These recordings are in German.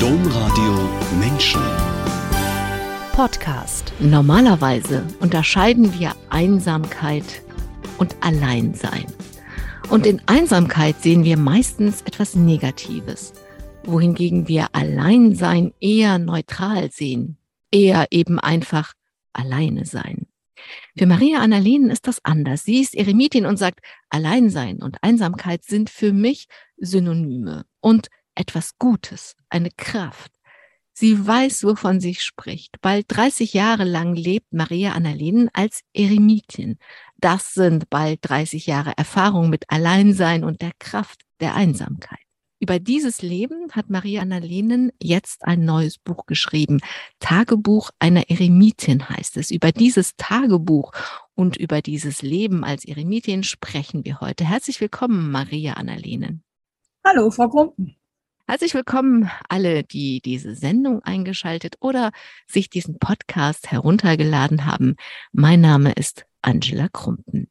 Domradio Menschen. Podcast. Normalerweise unterscheiden wir Einsamkeit und Alleinsein. Und in Einsamkeit sehen wir meistens etwas Negatives, wohingegen wir Alleinsein eher neutral sehen, eher eben einfach alleine sein. Für Maria Annalenen ist das anders. Sie ist Eremitin und sagt, Alleinsein und Einsamkeit sind für mich Synonyme und etwas Gutes, eine Kraft. Sie weiß, wovon sie spricht. Bald 30 Jahre lang lebt Maria Annalenen als Eremitin. Das sind bald 30 Jahre Erfahrung mit Alleinsein und der Kraft der Einsamkeit. Über dieses Leben hat Maria Annalenen jetzt ein neues Buch geschrieben. Tagebuch einer Eremitin heißt es. Über dieses Tagebuch und über dieses Leben als Eremitin sprechen wir heute. Herzlich willkommen, Maria Annalenen. Hallo, Frau Grumpen. Herzlich willkommen alle, die diese Sendung eingeschaltet oder sich diesen Podcast heruntergeladen haben. Mein Name ist Angela Krumpen.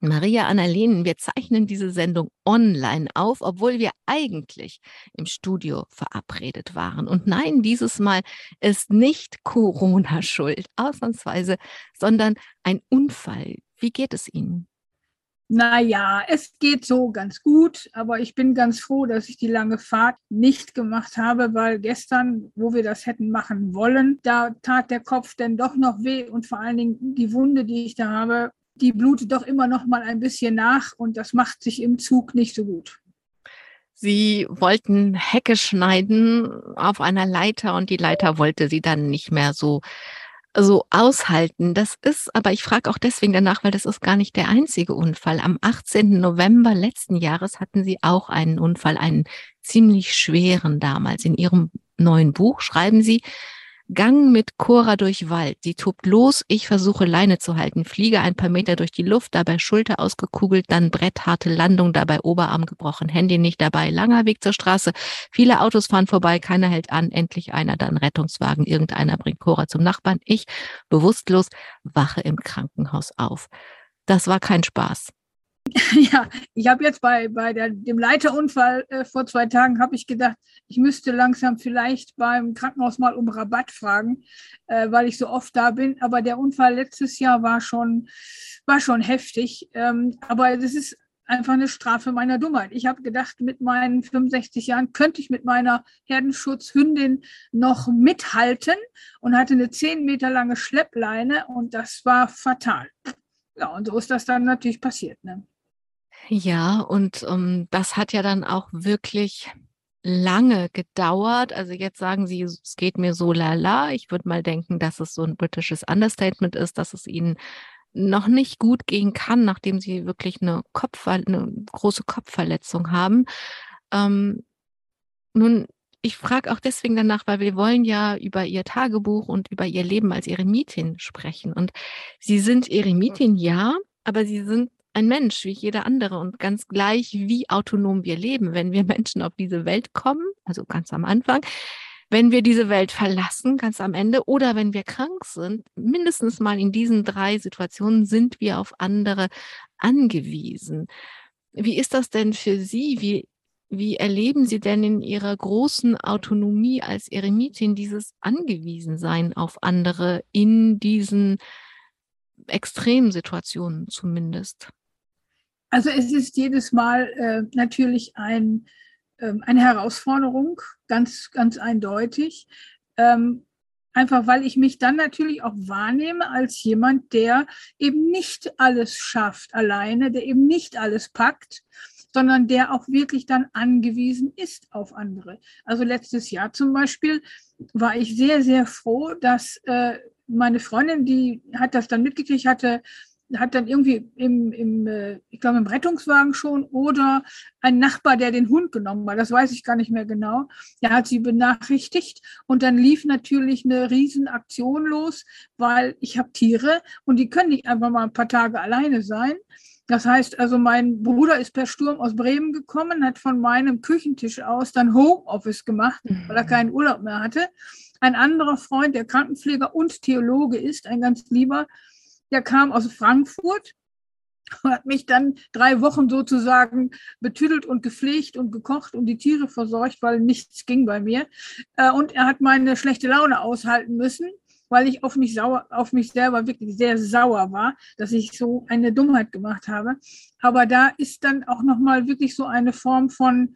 Maria Annalenen, wir zeichnen diese Sendung online auf, obwohl wir eigentlich im Studio verabredet waren. Und nein, dieses Mal ist nicht Corona schuld, ausnahmsweise, sondern ein Unfall. Wie geht es Ihnen? Naja, es geht so ganz gut, aber ich bin ganz froh, dass ich die lange Fahrt nicht gemacht habe, weil gestern, wo wir das hätten machen wollen, da tat der Kopf denn doch noch weh und vor allen Dingen die Wunde, die ich da habe, die blutet doch immer noch mal ein bisschen nach und das macht sich im Zug nicht so gut. Sie wollten Hecke schneiden auf einer Leiter und die Leiter wollte sie dann nicht mehr so so aushalten. Das ist, aber ich frage auch deswegen danach, weil das ist gar nicht der einzige Unfall. Am 18. November letzten Jahres hatten Sie auch einen Unfall, einen ziemlich schweren damals. In Ihrem neuen Buch schreiben Sie, Gang mit Cora durch Wald. Sie tobt los, ich versuche Leine zu halten, fliege ein paar Meter durch die Luft, dabei Schulter ausgekugelt, dann brettharte Landung, dabei Oberarm gebrochen, Handy nicht dabei, langer Weg zur Straße. Viele Autos fahren vorbei, keiner hält an, endlich einer, dann Rettungswagen, irgendeiner bringt Cora zum Nachbarn. Ich, bewusstlos, wache im Krankenhaus auf. Das war kein Spaß. Ja, ich habe jetzt bei, bei der, dem Leiterunfall äh, vor zwei Tagen, habe ich gedacht, ich müsste langsam vielleicht beim Krankenhaus mal um Rabatt fragen, äh, weil ich so oft da bin. Aber der Unfall letztes Jahr war schon, war schon heftig. Ähm, aber das ist einfach eine Strafe meiner Dummheit. Ich habe gedacht, mit meinen 65 Jahren könnte ich mit meiner Herdenschutzhündin noch mithalten und hatte eine 10 Meter lange Schleppleine und das war fatal. Ja, und so ist das dann natürlich passiert. Ne? Ja, und um, ähm, das hat ja dann auch wirklich lange gedauert. Also jetzt sagen Sie, es geht mir so lala. Ich würde mal denken, dass es so ein britisches Understatement ist, dass es Ihnen noch nicht gut gehen kann, nachdem Sie wirklich eine, Kopf eine große Kopfverletzung haben. Ähm, nun, ich frage auch deswegen danach, weil wir wollen ja über Ihr Tagebuch und über Ihr Leben als Eremitin sprechen. Und Sie sind Eremitin, ja, aber Sie sind ein Mensch wie jeder andere und ganz gleich, wie autonom wir leben, wenn wir Menschen auf diese Welt kommen, also ganz am Anfang, wenn wir diese Welt verlassen, ganz am Ende, oder wenn wir krank sind, mindestens mal in diesen drei Situationen sind wir auf andere angewiesen. Wie ist das denn für Sie? Wie, wie erleben Sie denn in Ihrer großen Autonomie als Eremitin dieses Angewiesensein auf andere in diesen Extremsituationen zumindest? Also es ist jedes Mal äh, natürlich ein, äh, eine Herausforderung, ganz, ganz eindeutig. Ähm, einfach weil ich mich dann natürlich auch wahrnehme als jemand, der eben nicht alles schafft alleine, der eben nicht alles packt, sondern der auch wirklich dann angewiesen ist auf andere. Also letztes Jahr zum Beispiel war ich sehr, sehr froh, dass äh, meine Freundin, die hat das dann mitgekriegt, hatte hat dann irgendwie im, im äh, ich glaube, im Rettungswagen schon oder ein Nachbar, der den Hund genommen hat, das weiß ich gar nicht mehr genau, der hat sie benachrichtigt und dann lief natürlich eine Riesenaktion los, weil ich habe Tiere und die können nicht einfach mal ein paar Tage alleine sein. Das heißt also, mein Bruder ist per Sturm aus Bremen gekommen, hat von meinem Küchentisch aus dann Homeoffice gemacht, weil er mhm. keinen Urlaub mehr hatte. Ein anderer Freund, der Krankenpfleger und Theologe ist, ein ganz lieber, der kam aus Frankfurt und hat mich dann drei Wochen sozusagen betüdelt und gepflegt und gekocht und die Tiere versorgt, weil nichts ging bei mir. Äh, und er hat meine schlechte Laune aushalten müssen, weil ich auf mich sauer, auf mich selber wirklich sehr sauer war, dass ich so eine Dummheit gemacht habe. Aber da ist dann auch nochmal wirklich so eine Form von,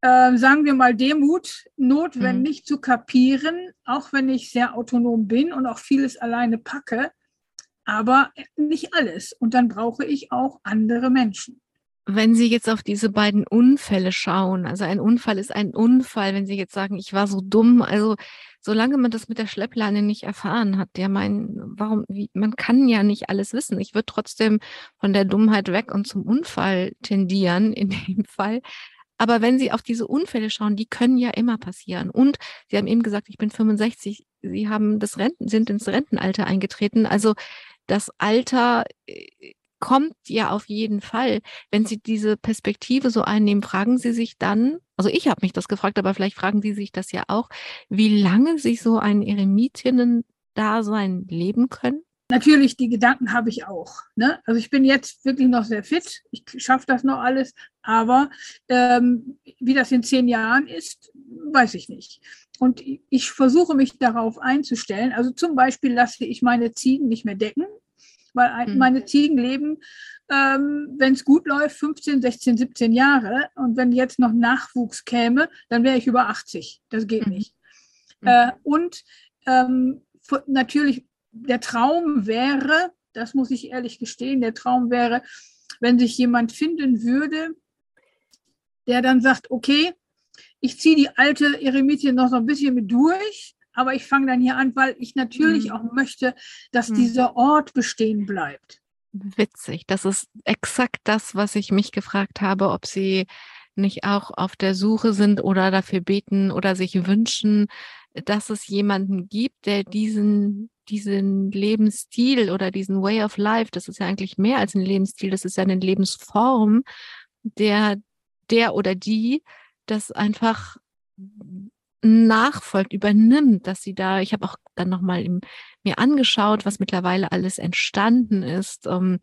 äh, sagen wir mal, Demut notwendig mhm. zu kapieren, auch wenn ich sehr autonom bin und auch vieles alleine packe, aber nicht alles. Und dann brauche ich auch andere Menschen. Wenn Sie jetzt auf diese beiden Unfälle schauen, also ein Unfall ist ein Unfall, wenn Sie jetzt sagen, ich war so dumm, also solange man das mit der Schleppleine nicht erfahren hat, ja, mein, warum, wie, man kann ja nicht alles wissen. Ich würde trotzdem von der Dummheit weg und zum Unfall tendieren in dem Fall. Aber wenn Sie auf diese Unfälle schauen, die können ja immer passieren. Und Sie haben eben gesagt, ich bin 65. Sie haben das Renten, sind ins Rentenalter eingetreten. Also das Alter äh, kommt ja auf jeden Fall. Wenn Sie diese Perspektive so einnehmen, fragen Sie sich dann, also ich habe mich das gefragt, aber vielleicht fragen Sie sich das ja auch, wie lange Sie so ein Eremitinnen-Dasein leben können? Natürlich, die Gedanken habe ich auch. Ne? Also ich bin jetzt wirklich noch sehr fit. Ich schaffe das noch alles. Aber ähm, wie das in zehn Jahren ist, weiß ich nicht. Und ich versuche mich darauf einzustellen. Also zum Beispiel lasse ich meine Ziegen nicht mehr decken weil mhm. meine Ziegen leben, ähm, wenn es gut läuft, 15, 16, 17 Jahre. Und wenn jetzt noch Nachwuchs käme, dann wäre ich über 80. Das geht mhm. nicht. Mhm. Äh, und ähm, natürlich, der Traum wäre, das muss ich ehrlich gestehen, der Traum wäre, wenn sich jemand finden würde, der dann sagt, okay, ich ziehe die alte Eremitie noch so ein bisschen mit durch, aber ich fange dann hier an, weil ich natürlich mhm. auch möchte, dass mhm. dieser Ort bestehen bleibt. Witzig. Das ist exakt das, was ich mich gefragt habe, ob Sie nicht auch auf der Suche sind oder dafür beten oder sich wünschen, dass es jemanden gibt, der diesen, diesen Lebensstil oder diesen Way of Life, das ist ja eigentlich mehr als ein Lebensstil, das ist ja eine Lebensform, der, der oder die das einfach nachfolgt, übernimmt, dass sie da, ich habe auch dann nochmal mir angeschaut, was mittlerweile alles entstanden ist. Ähm,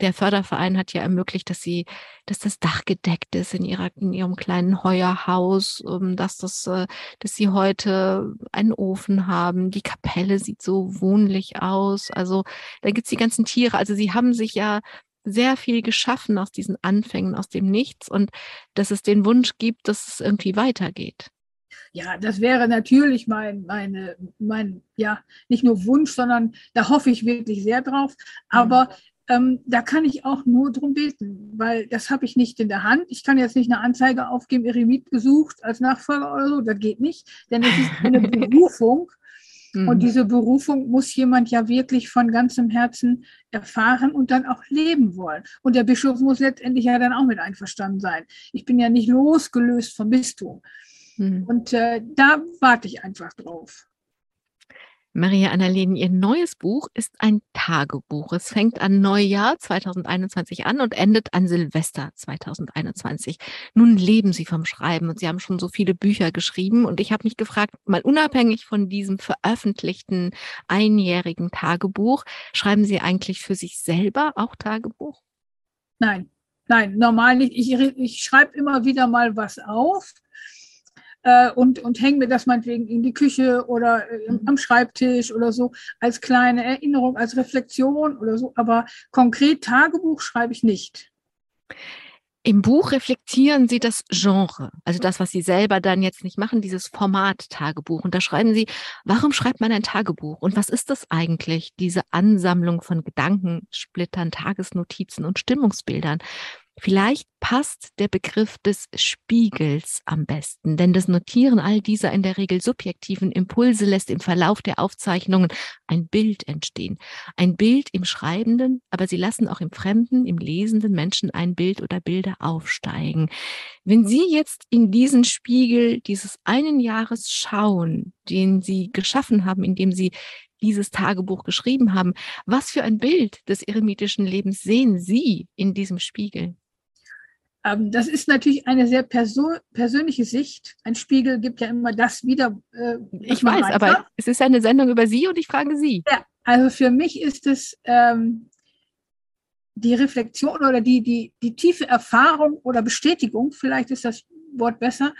der Förderverein hat ja ermöglicht, dass sie, dass das Dach gedeckt ist in ihrer, in ihrem kleinen Heuerhaus, ähm, dass das, äh, dass sie heute einen Ofen haben. Die Kapelle sieht so wohnlich aus. Also da gibt's die ganzen Tiere. Also sie haben sich ja sehr viel geschaffen aus diesen Anfängen, aus dem Nichts und dass es den Wunsch gibt, dass es irgendwie weitergeht. Ja, das wäre natürlich mein, meine, mein, ja, nicht nur Wunsch, sondern da hoffe ich wirklich sehr drauf. Aber ähm, da kann ich auch nur drum beten, weil das habe ich nicht in der Hand. Ich kann jetzt nicht eine Anzeige aufgeben, Eremit gesucht als Nachfolger oder so, das geht nicht, denn es ist eine Berufung. Und mhm. diese Berufung muss jemand ja wirklich von ganzem Herzen erfahren und dann auch leben wollen. Und der Bischof muss letztendlich ja dann auch mit einverstanden sein. Ich bin ja nicht losgelöst vom Bistum. Mhm. Und äh, da warte ich einfach drauf. Maria Annalena, Ihr neues Buch ist ein Tagebuch. Es fängt an Neujahr 2021 an und endet an Silvester 2021. Nun leben Sie vom Schreiben und Sie haben schon so viele Bücher geschrieben. Und ich habe mich gefragt, mal unabhängig von diesem veröffentlichten einjährigen Tagebuch, schreiben Sie eigentlich für sich selber auch Tagebuch? Nein, nein, normal nicht. Ich, ich schreibe immer wieder mal was auf äh, und, und hänge mir das meinetwegen in die Küche oder äh, am Schreibtisch oder so als kleine Erinnerung, als Reflexion oder so. Aber konkret Tagebuch schreibe ich nicht. Im Buch reflektieren Sie das Genre, also das, was Sie selber dann jetzt nicht machen, dieses Format Tagebuch. Und da schreiben Sie, warum schreibt man ein Tagebuch? Und was ist das eigentlich, diese Ansammlung von Gedankensplittern, Tagesnotizen und Stimmungsbildern? Vielleicht passt der Begriff des Spiegels am besten, denn das Notieren all dieser in der Regel subjektiven Impulse lässt im Verlauf der Aufzeichnungen ein Bild entstehen. Ein Bild im Schreibenden, aber sie lassen auch im fremden, im lesenden Menschen ein Bild oder Bilder aufsteigen. Wenn Sie jetzt in diesen Spiegel dieses einen Jahres schauen, den Sie geschaffen haben, indem Sie dieses Tagebuch geschrieben haben, was für ein Bild des eremitischen Lebens sehen Sie in diesem Spiegel? Ähm, das ist natürlich eine sehr perso persönliche Sicht. Ein Spiegel gibt ja immer das wieder. Äh, ich weiß, weiter. aber es ist eine Sendung über Sie und ich frage Sie. Ja, also für mich ist es ähm, die Reflexion oder die, die, die tiefe Erfahrung oder Bestätigung, vielleicht ist das Wort besser,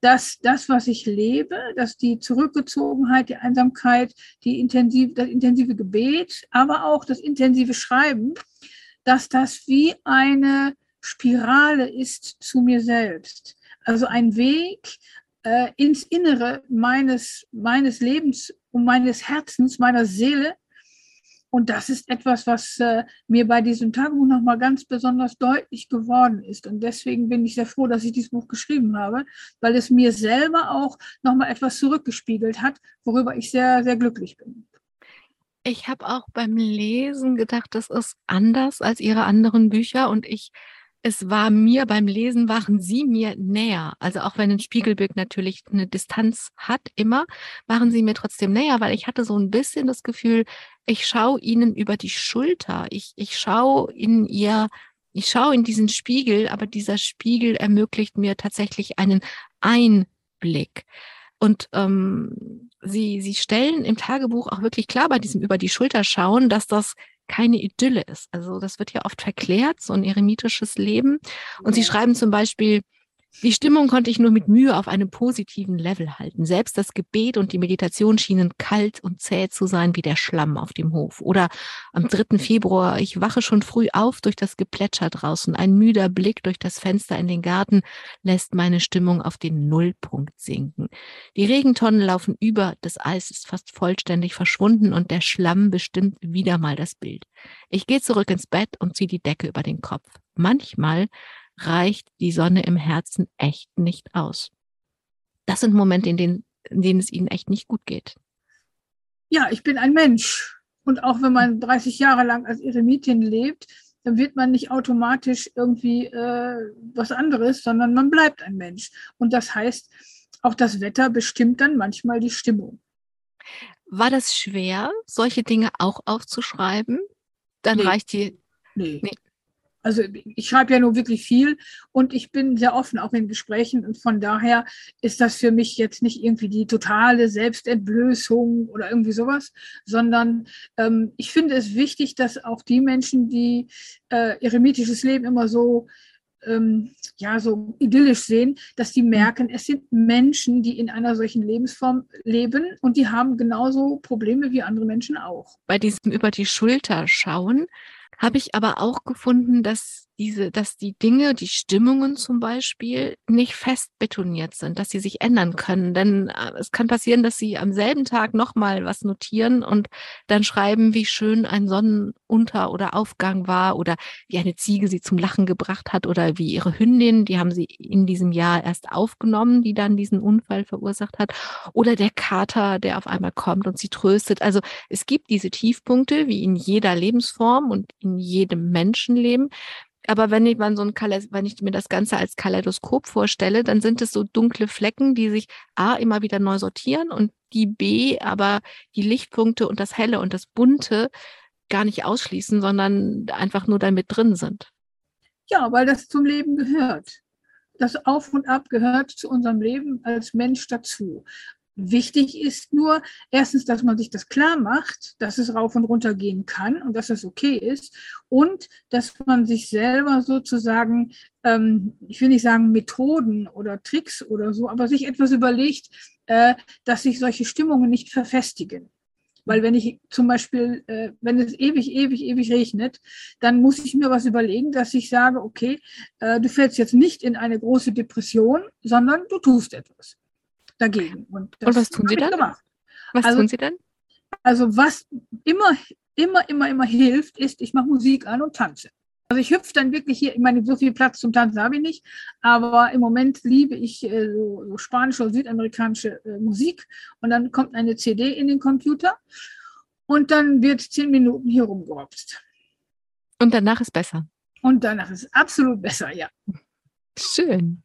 dass das, was ich lebe, dass die Zurückgezogenheit, die Einsamkeit, die intensiv, das intensive Gebet, aber auch das intensive Schreiben, dass das wie eine Spirale ist zu mir selbst. Also ein Weg äh, ins Innere meines, meines Lebens und meines Herzens, meiner Seele, und das ist etwas, was äh, mir bei diesem Tagebuch nochmal ganz besonders deutlich geworden ist. Und deswegen bin ich sehr froh, dass ich dieses Buch geschrieben habe, weil es mir selber auch nochmal etwas zurückgespiegelt hat, worüber ich sehr, sehr glücklich bin. Ich habe auch beim Lesen gedacht, das ist anders als ihre anderen Bücher und ich es war mir beim Lesen, waren sie mir näher. Also auch wenn ein Spiegelbild natürlich eine Distanz hat, immer, waren sie mir trotzdem näher, weil ich hatte so ein bisschen das Gefühl, ich schaue ihnen über die Schulter. Ich, ich schaue in ihr, ich schaue in diesen Spiegel, aber dieser Spiegel ermöglicht mir tatsächlich einen Einblick. Und ähm, sie, sie stellen im Tagebuch auch wirklich klar bei diesem über die Schulter schauen, dass das keine Idylle ist. Also das wird ja oft verklärt, so ein eremitisches Leben. Und sie schreiben zum Beispiel, die Stimmung konnte ich nur mit Mühe auf einem positiven Level halten. Selbst das Gebet und die Meditation schienen kalt und zäh zu sein wie der Schlamm auf dem Hof. Oder am 3. Februar, ich wache schon früh auf durch das Geplätscher draußen. Ein müder Blick durch das Fenster in den Garten lässt meine Stimmung auf den Nullpunkt sinken. Die Regentonnen laufen über, das Eis ist fast vollständig verschwunden und der Schlamm bestimmt wieder mal das Bild. Ich gehe zurück ins Bett und ziehe die Decke über den Kopf. Manchmal reicht die Sonne im Herzen echt nicht aus. Das sind Momente, in denen, in denen es ihnen echt nicht gut geht. Ja, ich bin ein Mensch. Und auch wenn man 30 Jahre lang als Eremitin lebt, dann wird man nicht automatisch irgendwie äh, was anderes, sondern man bleibt ein Mensch. Und das heißt, auch das Wetter bestimmt dann manchmal die Stimmung. War das schwer, solche Dinge auch aufzuschreiben? Dann nee. reicht die. Nee. nee. Also ich schreibe ja nur wirklich viel und ich bin sehr offen auch in Gesprächen und von daher ist das für mich jetzt nicht irgendwie die totale Selbstentblößung oder irgendwie sowas, sondern ähm, ich finde es wichtig, dass auch die Menschen, die äh, eremitisches Leben immer so ähm, ja so idyllisch sehen, dass die merken, es sind Menschen, die in einer solchen Lebensform leben und die haben genauso Probleme wie andere Menschen auch. Bei diesem über die Schulter schauen habe ich aber auch gefunden, dass diese, dass die Dinge, die Stimmungen zum Beispiel nicht fest betoniert sind, dass sie sich ändern können. Denn äh, es kann passieren, dass sie am selben Tag nochmal was notieren und dann schreiben, wie schön ein Sonnenunter- oder Aufgang war oder wie eine Ziege sie zum Lachen gebracht hat oder wie ihre Hündin, die haben sie in diesem Jahr erst aufgenommen, die dann diesen Unfall verursacht hat oder der Kater, der auf einmal kommt und sie tröstet. Also es gibt diese Tiefpunkte wie in jeder Lebensform und in jedem Menschenleben. Aber wenn ich, man so ein wenn ich mir das Ganze als Kaleidoskop vorstelle, dann sind es so dunkle Flecken, die sich A immer wieder neu sortieren und die B aber die Lichtpunkte und das Helle und das Bunte gar nicht ausschließen, sondern einfach nur damit drin sind. Ja, weil das zum Leben gehört. Das Auf und Ab gehört zu unserem Leben als Mensch dazu. Wichtig ist nur, erstens, dass man sich das klar macht, dass es rauf und runter gehen kann und dass das okay ist und dass man sich selber sozusagen, ähm, ich will nicht sagen Methoden oder Tricks oder so, aber sich etwas überlegt, äh, dass sich solche Stimmungen nicht verfestigen. Weil wenn ich zum Beispiel, äh, wenn es ewig, ewig, ewig regnet, dann muss ich mir was überlegen, dass ich sage, okay, äh, du fällst jetzt nicht in eine große Depression, sondern du tust etwas dagegen. Und, und was tun Sie dann? Gemacht. Was also, tun Sie dann? Also was immer, immer, immer, immer hilft, ist, ich mache Musik an und tanze. Also ich hüpfe dann wirklich hier, ich meine, so viel Platz zum Tanzen habe ich nicht, aber im Moment liebe ich äh, so, so, spanische oder südamerikanische äh, Musik und dann kommt eine CD in den Computer und dann wird zehn Minuten hier rumgerobst. Und danach ist besser. Und danach ist absolut besser, ja. Schön.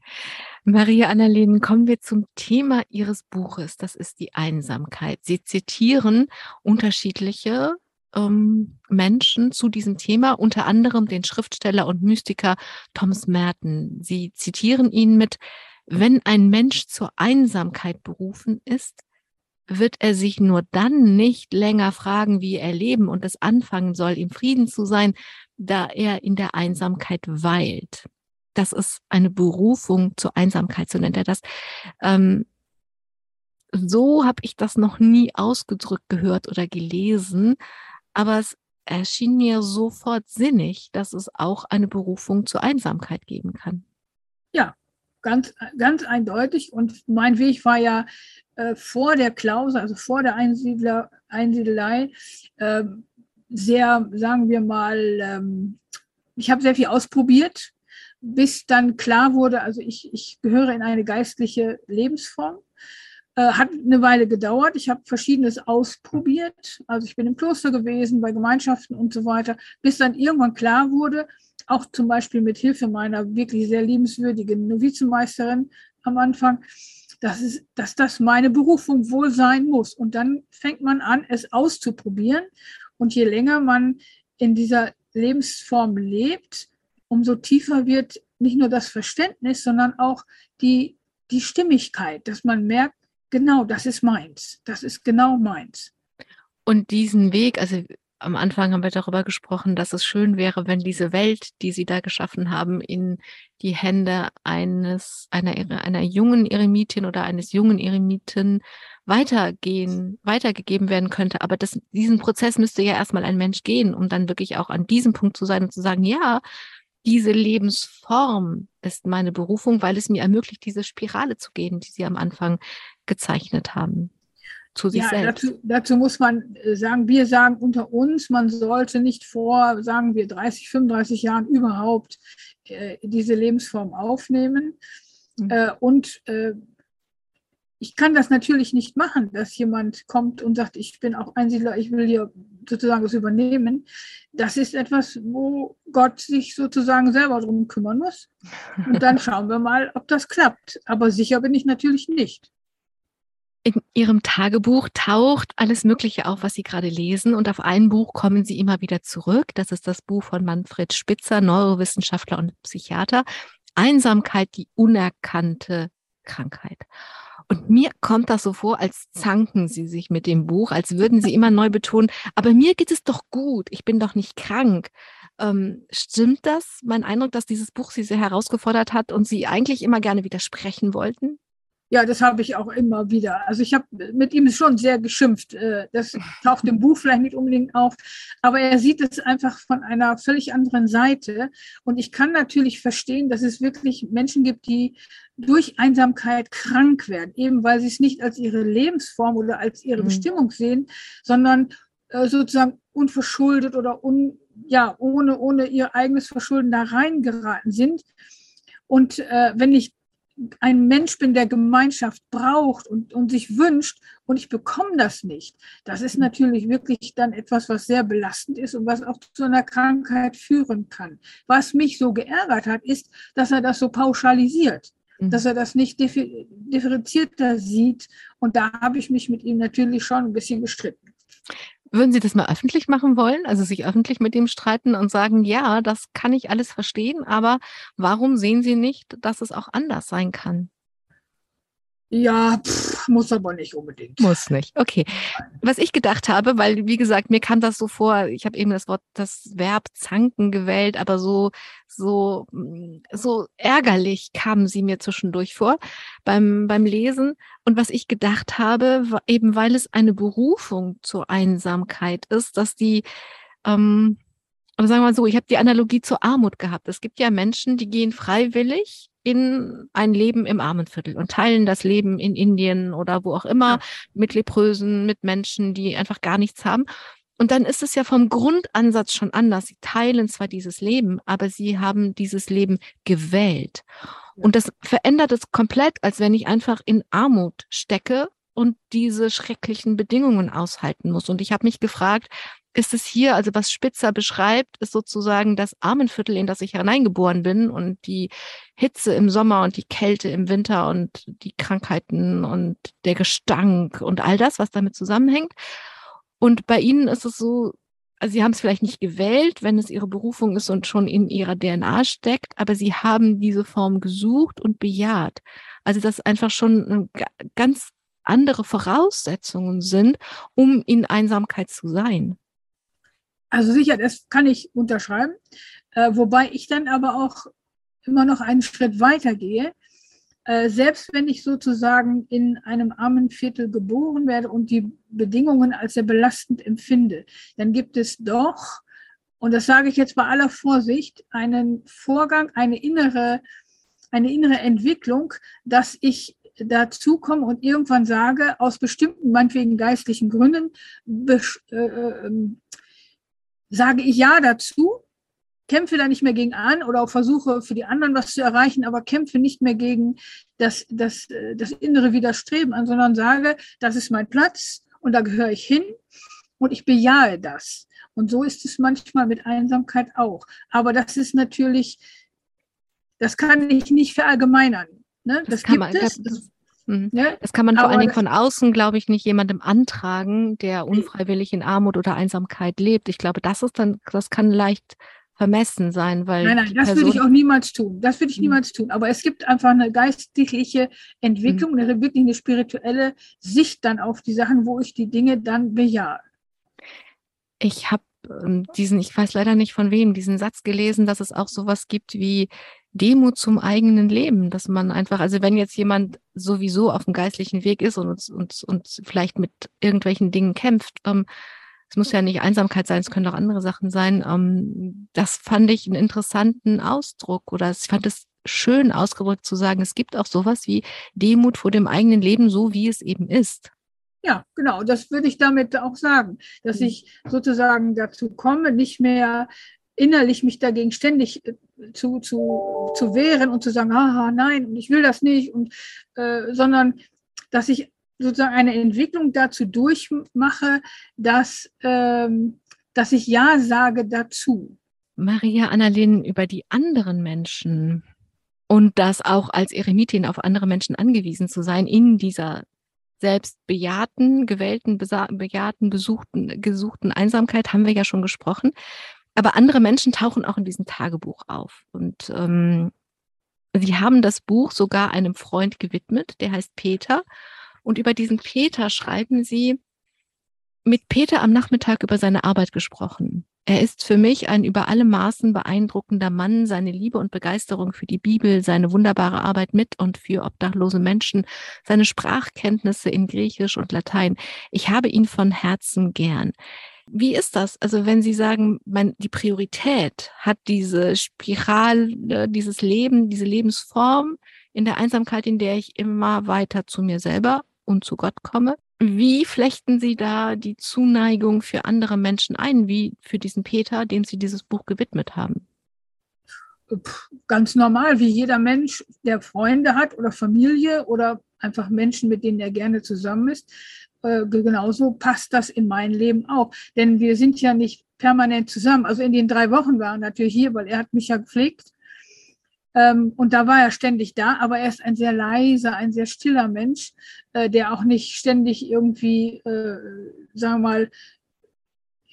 Maria Annalena, kommen wir zum Thema Ihres Buches. Das ist die Einsamkeit. Sie zitieren unterschiedliche ähm, Menschen zu diesem Thema, unter anderem den Schriftsteller und Mystiker Thomas Merton. Sie zitieren ihn mit, wenn ein Mensch zur Einsamkeit berufen ist, wird er sich nur dann nicht länger fragen, wie er leben und es anfangen soll, im Frieden zu sein, da er in der Einsamkeit weilt. Das ist eine Berufung zur Einsamkeit, so nennt er das. Ähm, so habe ich das noch nie ausgedrückt gehört oder gelesen, aber es erschien mir sofort sinnig, dass es auch eine Berufung zur Einsamkeit geben kann. Ja, ganz, ganz eindeutig. Und mein Weg war ja äh, vor der Klausel, also vor der Einsiedler, Einsiedelei, äh, sehr, sagen wir mal, ähm, ich habe sehr viel ausprobiert, bis dann klar wurde, also ich, ich gehöre in eine geistliche Lebensform. Äh, hat eine Weile gedauert. Ich habe verschiedenes ausprobiert. Also ich bin im Kloster gewesen, bei Gemeinschaften und so weiter, bis dann irgendwann klar wurde, auch zum Beispiel mit Hilfe meiner wirklich sehr liebenswürdigen Novizenmeisterin am Anfang, dass, es, dass das meine Berufung wohl sein muss. Und dann fängt man an, es auszuprobieren. Und je länger man in dieser Lebensform lebt, umso tiefer wird nicht nur das Verständnis, sondern auch die, die Stimmigkeit, dass man merkt, genau, das ist meins, das ist genau meins. Und diesen Weg, also am Anfang haben wir darüber gesprochen, dass es schön wäre, wenn diese Welt, die Sie da geschaffen haben, in die Hände eines, einer, einer jungen Eremitin oder eines jungen Eremiten weitergehen, weitergegeben werden könnte. Aber das, diesen Prozess müsste ja erstmal ein Mensch gehen, um dann wirklich auch an diesem Punkt zu sein und zu sagen, ja, diese Lebensform ist meine Berufung, weil es mir ermöglicht, diese Spirale zu gehen, die Sie am Anfang gezeichnet haben. Zu sich ja, selbst. Dazu, dazu muss man äh, sagen, wir sagen unter uns, man sollte nicht vor, sagen wir, 30, 35 Jahren überhaupt äh, diese Lebensform aufnehmen. Mhm. Äh, und äh, ich kann das natürlich nicht machen, dass jemand kommt und sagt, ich bin auch Einsiedler, ich will hier sozusagen das übernehmen. Das ist etwas, wo Gott sich sozusagen selber darum kümmern muss. Und dann schauen wir mal, ob das klappt. Aber sicher bin ich natürlich nicht. In Ihrem Tagebuch taucht alles Mögliche auf, was Sie gerade lesen. Und auf ein Buch kommen Sie immer wieder zurück. Das ist das Buch von Manfred Spitzer, Neurowissenschaftler und Psychiater. Einsamkeit, die unerkannte Krankheit. Und mir kommt das so vor, als zanken sie sich mit dem Buch, als würden sie immer neu betonen, aber mir geht es doch gut, ich bin doch nicht krank. Ähm, stimmt das, mein Eindruck, dass dieses Buch sie sehr herausgefordert hat und sie eigentlich immer gerne widersprechen wollten? Ja, das habe ich auch immer wieder. Also ich habe mit ihm schon sehr geschimpft. Äh, das taucht im Buch vielleicht nicht unbedingt auf, aber er sieht es einfach von einer völlig anderen Seite. Und ich kann natürlich verstehen, dass es wirklich Menschen gibt, die durch Einsamkeit krank werden, eben weil sie es nicht als ihre Lebensform oder als ihre mhm. Bestimmung sehen, sondern äh, sozusagen unverschuldet oder un, ja, ohne, ohne ihr eigenes Verschulden da reingeraten sind. Und äh, wenn ich ein Mensch bin, der Gemeinschaft braucht und, und sich wünscht und ich bekomme das nicht, das ist natürlich wirklich dann etwas, was sehr belastend ist und was auch zu einer Krankheit führen kann. Was mich so geärgert hat, ist, dass er das so pauschalisiert, mhm. dass er das nicht differenzierter sieht und da habe ich mich mit ihm natürlich schon ein bisschen gestritten. Würden Sie das mal öffentlich machen wollen? Also sich öffentlich mit ihm streiten und sagen, ja, das kann ich alles verstehen, aber warum sehen Sie nicht, dass es auch anders sein kann? Ja, pff, muss aber nicht unbedingt. Muss nicht. Okay. Was ich gedacht habe, weil wie gesagt, mir kam das so vor, ich habe eben das Wort, das Verb zanken gewählt, aber so, so, so ärgerlich kamen sie mir zwischendurch vor beim, beim Lesen. Und was ich gedacht habe, eben weil es eine Berufung zur Einsamkeit ist, dass die, ähm, oder sagen wir mal so, ich habe die Analogie zur Armut gehabt. Es gibt ja Menschen, die gehen freiwillig in ein Leben im Armenviertel und teilen das Leben in Indien oder wo auch immer ja. mit Leprösen, mit Menschen, die einfach gar nichts haben. Und dann ist es ja vom Grundansatz schon anders. Sie teilen zwar dieses Leben, aber sie haben dieses Leben gewählt. Und das verändert es komplett, als wenn ich einfach in Armut stecke und diese schrecklichen Bedingungen aushalten muss. Und ich habe mich gefragt, ist es hier, also was Spitzer beschreibt, ist sozusagen das Armenviertel, in das ich hineingeboren bin und die Hitze im Sommer und die Kälte im Winter und die Krankheiten und der Gestank und all das, was damit zusammenhängt. Und bei ihnen ist es so, also sie haben es vielleicht nicht gewählt, wenn es ihre Berufung ist und schon in ihrer DNA steckt, aber sie haben diese Form gesucht und bejaht. Also das einfach schon ganz andere Voraussetzungen sind, um in Einsamkeit zu sein. Also sicher, das kann ich unterschreiben. Äh, wobei ich dann aber auch immer noch einen Schritt weiter gehe. Äh, selbst wenn ich sozusagen in einem armen Viertel geboren werde und die Bedingungen als sehr belastend empfinde, dann gibt es doch, und das sage ich jetzt bei aller Vorsicht, einen Vorgang, eine innere, eine innere Entwicklung, dass ich dazu komme und irgendwann sage, aus bestimmten, meinetwegen geistlichen Gründen, äh, äh, sage ich ja dazu, kämpfe da nicht mehr gegen an oder auch versuche für die anderen was zu erreichen, aber kämpfe nicht mehr gegen das, das, das innere Widerstreben an, sondern sage, das ist mein Platz und da gehöre ich hin und ich bejahe das. Und so ist es manchmal mit Einsamkeit auch. Aber das ist natürlich, das kann ich nicht verallgemeinern. Ne? Das, das, kann man, es. Das, Mhm. Ja? Das kann man vor allen Dingen von außen, glaube ich, nicht jemandem antragen, der unfreiwillig in Armut oder Einsamkeit lebt. Ich glaube, das ist dann, das kann leicht vermessen sein, weil. Nein, nein, das Person würde ich auch niemals tun. Das würde ich mhm. niemals tun. Aber es gibt einfach eine geistliche Entwicklung, mhm. eine wirklich eine spirituelle Sicht dann auf die Sachen, wo ich die Dinge dann bejahe. Ich habe ähm, diesen, ich weiß leider nicht von wem, diesen Satz gelesen, dass es auch sowas gibt wie Demut zum eigenen Leben, dass man einfach, also wenn jetzt jemand sowieso auf dem geistlichen Weg ist und, und, und vielleicht mit irgendwelchen Dingen kämpft, ähm, es muss ja nicht Einsamkeit sein, es können auch andere Sachen sein. Ähm, das fand ich einen interessanten Ausdruck oder ich fand es schön ausgedrückt zu sagen, es gibt auch sowas wie Demut vor dem eigenen Leben, so wie es eben ist. Ja, genau, das würde ich damit auch sagen, dass mhm. ich sozusagen dazu komme, nicht mehr innerlich mich dagegen ständig äh, zu, zu, zu wehren und zu sagen, haha, nein, und ich will das nicht, und, äh, sondern dass ich sozusagen eine Entwicklung dazu durchmache, dass, ähm, dass ich Ja sage dazu. Maria Annalyn, über die anderen Menschen und das auch als Eremitin auf andere Menschen angewiesen zu sein in dieser selbst bejahten, gewählten, bejahten, besuchten, gesuchten Einsamkeit haben wir ja schon gesprochen. Aber andere Menschen tauchen auch in diesem Tagebuch auf. Und ähm, sie haben das Buch sogar einem Freund gewidmet, der heißt Peter. Und über diesen Peter schreiben sie, mit Peter am Nachmittag über seine Arbeit gesprochen. Er ist für mich ein über alle Maßen beeindruckender Mann. Seine Liebe und Begeisterung für die Bibel, seine wunderbare Arbeit mit und für obdachlose Menschen, seine Sprachkenntnisse in Griechisch und Latein. Ich habe ihn von Herzen gern. Wie ist das? Also wenn Sie sagen, man, die Priorität hat diese Spirale, dieses Leben, diese Lebensform in der Einsamkeit, in der ich immer weiter zu mir selber und zu Gott komme. Wie flechten Sie da die Zuneigung für andere Menschen ein, wie für diesen Peter, dem Sie dieses Buch gewidmet haben? Ganz normal, wie jeder Mensch, der Freunde hat oder Familie oder einfach Menschen, mit denen er gerne zusammen ist. Äh, genauso passt das in mein Leben auch. Denn wir sind ja nicht permanent zusammen. Also in den drei Wochen waren natürlich hier, weil er hat mich ja gepflegt. Ähm, und da war er ständig da, aber er ist ein sehr leiser, ein sehr stiller Mensch, äh, der auch nicht ständig irgendwie, äh, sagen wir mal,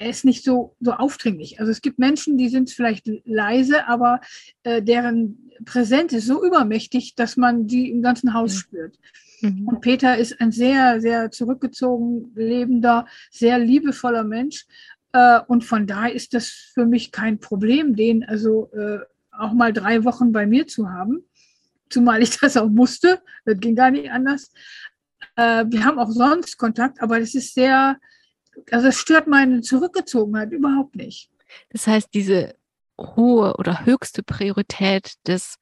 er ist nicht so, so aufdringlich. Also es gibt Menschen, die sind vielleicht leise, aber äh, deren Präsenz ist so übermächtig, dass man die im ganzen Haus mhm. spürt. Mhm. Und Peter ist ein sehr, sehr zurückgezogen lebender, sehr liebevoller Mensch. Äh, und von daher ist das für mich kein Problem, den also äh, auch mal drei Wochen bei mir zu haben. Zumal ich das auch musste. Das ging gar nicht anders. Äh, wir haben auch sonst Kontakt, aber das ist sehr, also es stört meine Zurückgezogenheit überhaupt nicht. Das heißt, diese hohe oder höchste Priorität des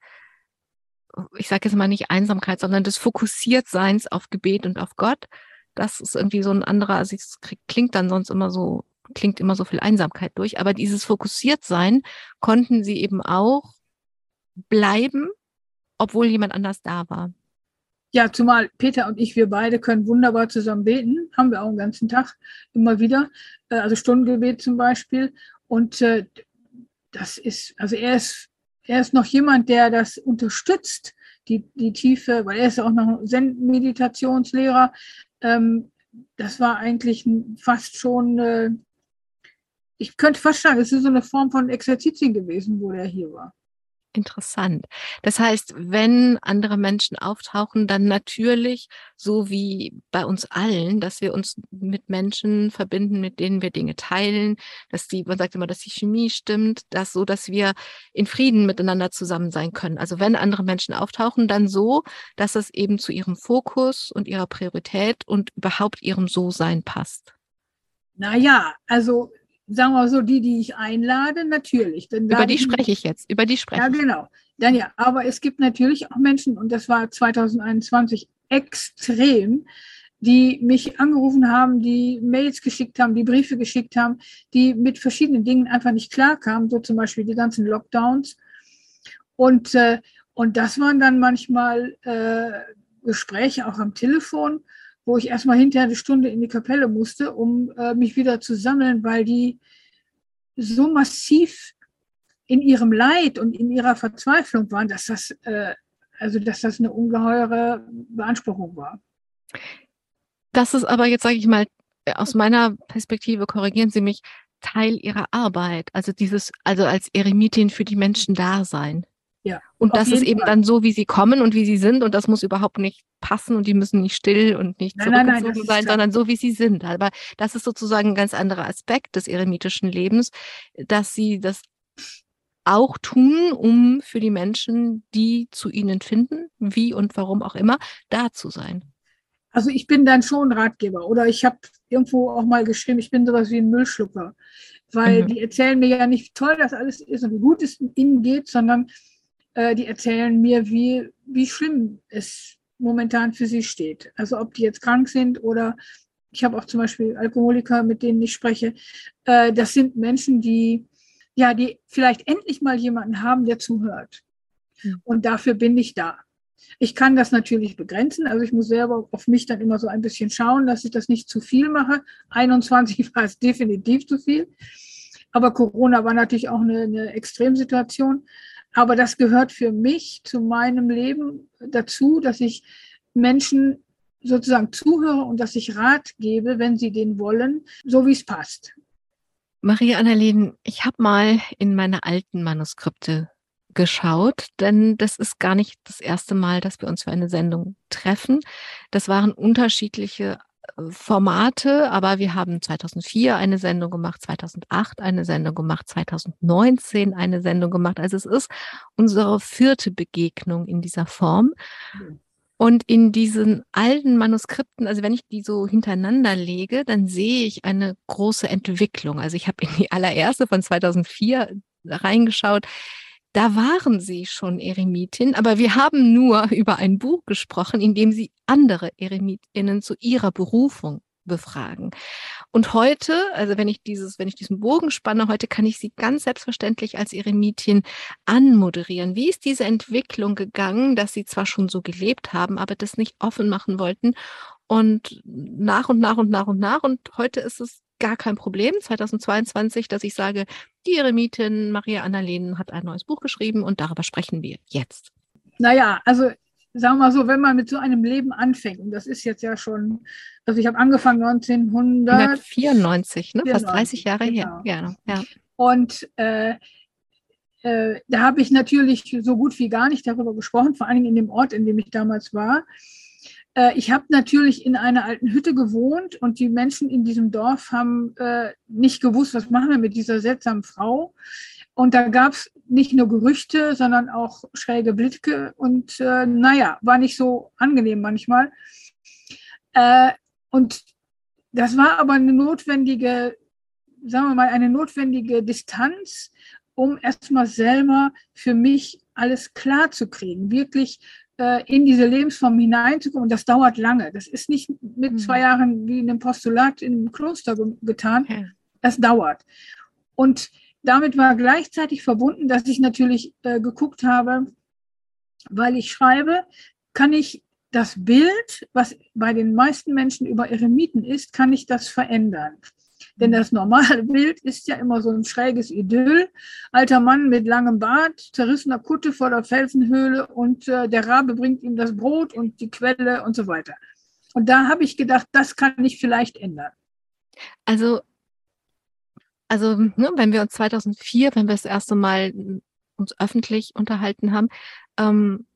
ich sage jetzt mal nicht Einsamkeit, sondern des Fokussiertseins auf Gebet und auf Gott. Das ist irgendwie so ein anderer, also es klingt dann sonst immer so, klingt immer so viel Einsamkeit durch, aber dieses Fokussiertsein konnten sie eben auch bleiben, obwohl jemand anders da war. Ja, zumal Peter und ich, wir beide können wunderbar zusammen beten, haben wir auch den ganzen Tag immer wieder, äh, also Stundengebet zum Beispiel. Und äh, das ist, also er ist er ist noch jemand, der das unterstützt, die, die Tiefe, weil er ist auch noch Zen-Meditationslehrer. Ähm, das war eigentlich fast schon, äh, ich könnte fast sagen, es ist so eine Form von Exerzitien gewesen, wo er hier war. Interessant. Das heißt, wenn andere Menschen auftauchen, dann natürlich, so wie bei uns allen, dass wir uns mit Menschen verbinden, mit denen wir Dinge teilen, dass die, man sagt immer, dass die Chemie stimmt, dass so, dass wir in Frieden miteinander zusammen sein können. Also wenn andere Menschen auftauchen, dann so, dass es eben zu ihrem Fokus und ihrer Priorität und überhaupt ihrem So-Sein passt. Naja, also sagen wir so, die, die ich einlade, natürlich. Über die spreche ich jetzt, über die spreche ich. Ja, genau. Dann ja, aber es gibt natürlich auch Menschen, und das war 2021 extrem, die mich angerufen haben, die Mails geschickt haben, die Briefe geschickt haben, die mit verschiedenen Dingen einfach nicht klarkamen, so zum Beispiel die ganzen Lockdowns. Und, äh, und das waren dann manchmal äh, Gespräche auch am Telefon, wo ich erstmal hinterher eine Stunde in die Kapelle musste, um äh, mich wieder zu sammeln, weil die so massiv in ihrem Leid und in ihrer Verzweiflung waren, dass das, äh, also dass das eine ungeheure Beanspruchung war. Das ist aber jetzt, sage ich mal, aus meiner Perspektive, korrigieren Sie mich, Teil Ihrer Arbeit. Also dieses, also als Eremitin für die Menschen da sein. Ja, und das ist eben Fall. dann so, wie sie kommen und wie sie sind und das muss überhaupt nicht passen und die müssen nicht still und nicht nein, zurückgezogen nein, nein, sein, sondern so, wie sie sind. Aber das ist sozusagen ein ganz anderer Aspekt des eremitischen Lebens, dass sie das auch tun, um für die Menschen, die zu ihnen finden, wie und warum auch immer, da zu sein. Also ich bin dann schon Ratgeber oder ich habe irgendwo auch mal geschrieben, ich bin sowas wie ein Müllschlucker, weil mhm. die erzählen mir ja nicht, wie toll das alles ist und wie gut es ihnen geht, sondern äh, die erzählen mir, wie, wie schlimm es momentan für sie steht. Also ob die jetzt krank sind oder ich habe auch zum Beispiel Alkoholiker, mit denen ich spreche. Äh, das sind Menschen, die ja, die vielleicht endlich mal jemanden haben, der zuhört. Hm. Und dafür bin ich da. Ich kann das natürlich begrenzen. Also ich muss selber auf mich dann immer so ein bisschen schauen, dass ich das nicht zu viel mache. 21 war es definitiv zu viel. Aber Corona war natürlich auch eine, eine Extremsituation. Aber das gehört für mich zu meinem Leben dazu, dass ich Menschen sozusagen zuhöre und dass ich Rat gebe, wenn sie den wollen, so wie es passt. Maria Annalena, ich habe mal in meine alten Manuskripte geschaut, denn das ist gar nicht das erste Mal, dass wir uns für eine Sendung treffen. Das waren unterschiedliche Formate, aber wir haben 2004 eine Sendung gemacht, 2008 eine Sendung gemacht, 2019 eine Sendung gemacht. Also es ist unsere vierte Begegnung in dieser Form. Und in diesen alten Manuskripten, also wenn ich die so hintereinander lege, dann sehe ich eine große Entwicklung. Also ich habe in die allererste von 2004 reingeschaut da waren sie schon Eremitin, aber wir haben nur über ein Buch gesprochen, in dem sie andere Eremitinnen zu ihrer Berufung befragen. Und heute, also wenn ich dieses, wenn ich diesen Bogen spanne, heute kann ich sie ganz selbstverständlich als Eremitin anmoderieren. Wie ist diese Entwicklung gegangen, dass sie zwar schon so gelebt haben, aber das nicht offen machen wollten und nach und nach und nach und nach und heute ist es gar kein Problem, 2022, dass ich sage, die Eremitin Maria Annalena hat ein neues Buch geschrieben und darüber sprechen wir jetzt. Naja, also sagen wir mal so, wenn man mit so einem Leben anfängt, und das ist jetzt ja schon, also ich habe angefangen 1994, ne? fast 30 Jahre genau. her. Ja, ja. Und äh, äh, da habe ich natürlich so gut wie gar nicht darüber gesprochen, vor allen Dingen in dem Ort, in dem ich damals war. Äh, ich habe natürlich in einer alten Hütte gewohnt und die Menschen in diesem Dorf haben äh, nicht gewusst, was machen wir mit dieser seltsamen Frau. Und da gab es nicht nur Gerüchte, sondern auch schräge Blicke und äh, naja, war nicht so angenehm manchmal. Und das war aber eine notwendige, sagen wir mal, eine notwendige Distanz, um erstmal selber für mich alles klar zu kriegen, wirklich in diese Lebensform hineinzukommen. Und das dauert lange. Das ist nicht mit mhm. zwei Jahren wie in einem Postulat im Kloster getan. Das dauert. Und damit war gleichzeitig verbunden, dass ich natürlich äh, geguckt habe, weil ich schreibe, kann ich das Bild, was bei den meisten Menschen über Eremiten ist, kann ich das verändern. Denn das normale Bild ist ja immer so ein schräges Idyll. Alter Mann mit langem Bart, zerrissener Kutte vor der Felsenhöhle und äh, der Rabe bringt ihm das Brot und die Quelle und so weiter. Und da habe ich gedacht, das kann ich vielleicht ändern. Also, also ne, wenn wir uns 2004, wenn wir das erste Mal uns öffentlich unterhalten haben, ähm,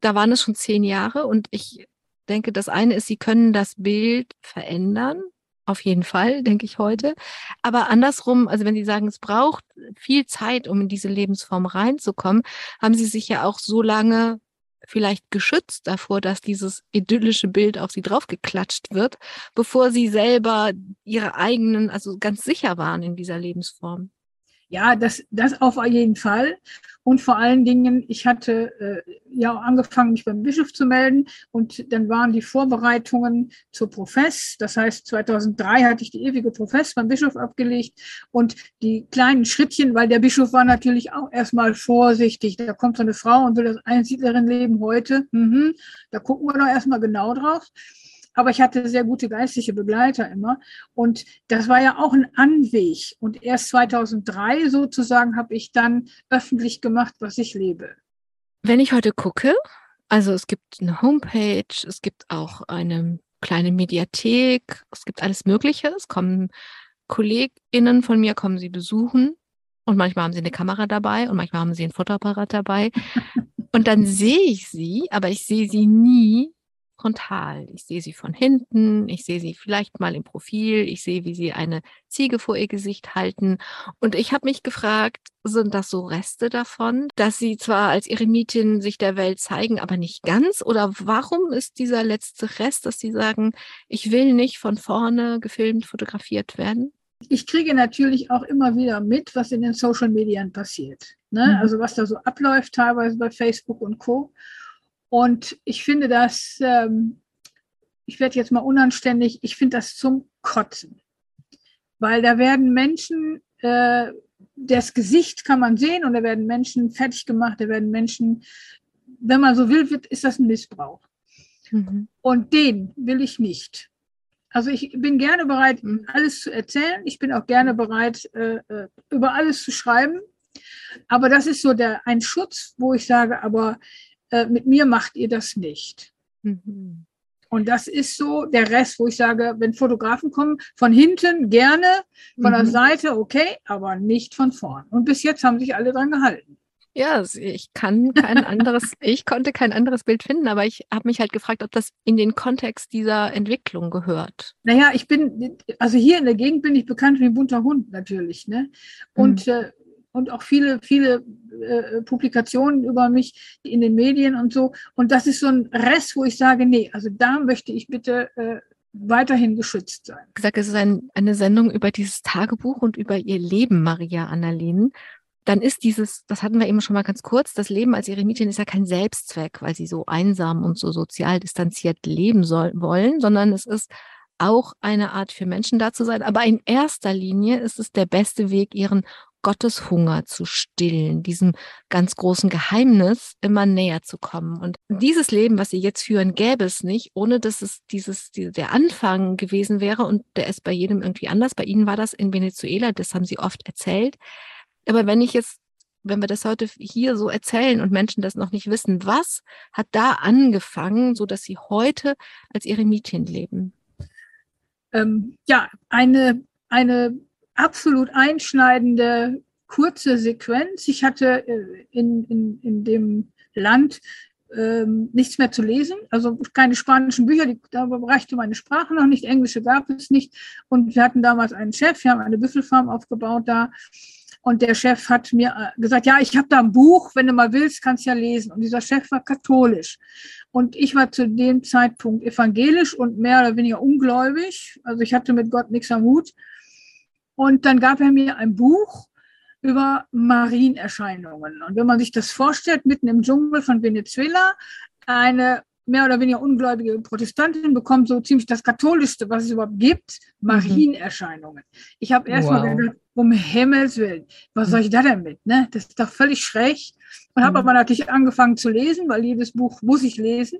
da waren es schon zehn Jahre und ich denke, das eine ist, sie können das Bild verändern. Auf jeden Fall, denke ich heute. Aber andersrum, also wenn Sie sagen, es braucht viel Zeit, um in diese Lebensform reinzukommen, haben Sie sich ja auch so lange vielleicht geschützt davor, dass dieses idyllische Bild auf Sie draufgeklatscht wird, bevor Sie selber Ihre eigenen, also ganz sicher waren in dieser Lebensform. Ja, das, das auf jeden Fall. Und vor allen Dingen, ich hatte äh, ja auch angefangen, mich beim Bischof zu melden. Und dann waren die Vorbereitungen zur Profess. Das heißt, 2003 hatte ich die ewige Profess beim Bischof abgelegt. Und die kleinen Schrittchen, weil der Bischof war natürlich auch erstmal vorsichtig. Da kommt so eine Frau und will das Einsiedlerin-Leben heute. Mhm, da gucken wir doch erstmal genau drauf aber ich hatte sehr gute geistliche Begleiter immer. Und das war ja auch ein Anweg. Und erst 2003 sozusagen habe ich dann öffentlich gemacht, was ich lebe. Wenn ich heute gucke, also es gibt eine Homepage, es gibt auch eine kleine Mediathek, es gibt alles Mögliche. Es kommen KollegInnen von mir, kommen sie besuchen. Und manchmal haben sie eine Kamera dabei und manchmal haben sie ein Fotoapparat dabei. Und dann sehe ich sie, aber ich sehe sie nie frontal. Ich sehe sie von hinten, ich sehe sie vielleicht mal im Profil, ich sehe, wie sie eine Ziege vor ihr Gesicht halten. Und ich habe mich gefragt, sind das so Reste davon, dass sie zwar als Eremitin sich der Welt zeigen, aber nicht ganz? Oder warum ist dieser letzte Rest, dass sie sagen, ich will nicht von vorne gefilmt, fotografiert werden? Ich kriege natürlich auch immer wieder mit, was in den Social Medien passiert. Ne? Mhm. Also was da so abläuft, teilweise bei Facebook und Co. Und ich finde das, ähm, ich werde jetzt mal unanständig, ich finde das zum Kotzen. Weil da werden Menschen, äh, das Gesicht kann man sehen und da werden Menschen fertig gemacht, da werden Menschen, wenn man so will, wird, ist das ein Missbrauch. Mhm. Und den will ich nicht. Also ich bin gerne bereit, mhm. alles zu erzählen. Ich bin auch gerne bereit, äh, äh, über alles zu schreiben. Aber das ist so der, ein Schutz, wo ich sage, aber äh, mit mir macht ihr das nicht. Mhm. Und das ist so der Rest, wo ich sage, wenn Fotografen kommen, von hinten gerne, von mhm. der Seite okay, aber nicht von vorn. Und bis jetzt haben sich alle dran gehalten. Ja, ich kann kein anderes, ich konnte kein anderes Bild finden, aber ich habe mich halt gefragt, ob das in den Kontext dieser Entwicklung gehört. Naja, ich bin, also hier in der Gegend bin ich bekannt wie ein bunter Hund natürlich, ne? Und mhm. äh, und auch viele, viele äh, Publikationen über mich in den Medien und so. Und das ist so ein Rest, wo ich sage, nee, also da möchte ich bitte äh, weiterhin geschützt sein. Gesagt, es ist ein, eine Sendung über dieses Tagebuch und über ihr Leben, Maria Annalena. Dann ist dieses, das hatten wir eben schon mal ganz kurz, das Leben als Eremitin ist ja kein Selbstzweck, weil sie so einsam und so sozial distanziert leben soll, wollen, sondern es ist auch eine Art für Menschen da zu sein. Aber in erster Linie ist es der beste Weg, ihren Gotteshunger zu stillen, diesem ganz großen Geheimnis immer näher zu kommen. Und dieses Leben, was sie jetzt führen, gäbe es nicht, ohne dass es dieses, der Anfang gewesen wäre. Und der ist bei jedem irgendwie anders. Bei ihnen war das in Venezuela, das haben sie oft erzählt. Aber wenn ich jetzt wenn wir das heute hier so erzählen und Menschen das noch nicht wissen, was hat da angefangen, so dass sie heute als Eremitin leben? Ähm, ja, eine, eine absolut einschneidende kurze Sequenz. Ich hatte äh, in, in, in dem Land ähm, nichts mehr zu lesen, also keine spanischen Bücher, die, da reichte meine Sprache noch nicht, Englische gab es nicht. Und wir hatten damals einen Chef, wir haben eine Büffelfarm aufgebaut da. Und der Chef hat mir äh, gesagt, ja, ich habe da ein Buch, wenn du mal willst, kannst du ja lesen. Und dieser Chef war katholisch. Und ich war zu dem Zeitpunkt evangelisch und mehr oder weniger ungläubig. Also ich hatte mit Gott nichts am Hut. Und dann gab er mir ein Buch über Marienerscheinungen. Und wenn man sich das vorstellt, mitten im Dschungel von Venezuela, eine mehr oder weniger ungläubige Protestantin bekommt so ziemlich das Katholischste, was es überhaupt gibt, mhm. Marienerscheinungen. Ich habe erst wow. mal gedacht, um Himmels Willen, was soll ich da denn mit? Ne? Das ist doch völlig schräg. Und habe mhm. aber natürlich angefangen zu lesen, weil jedes Buch muss ich lesen.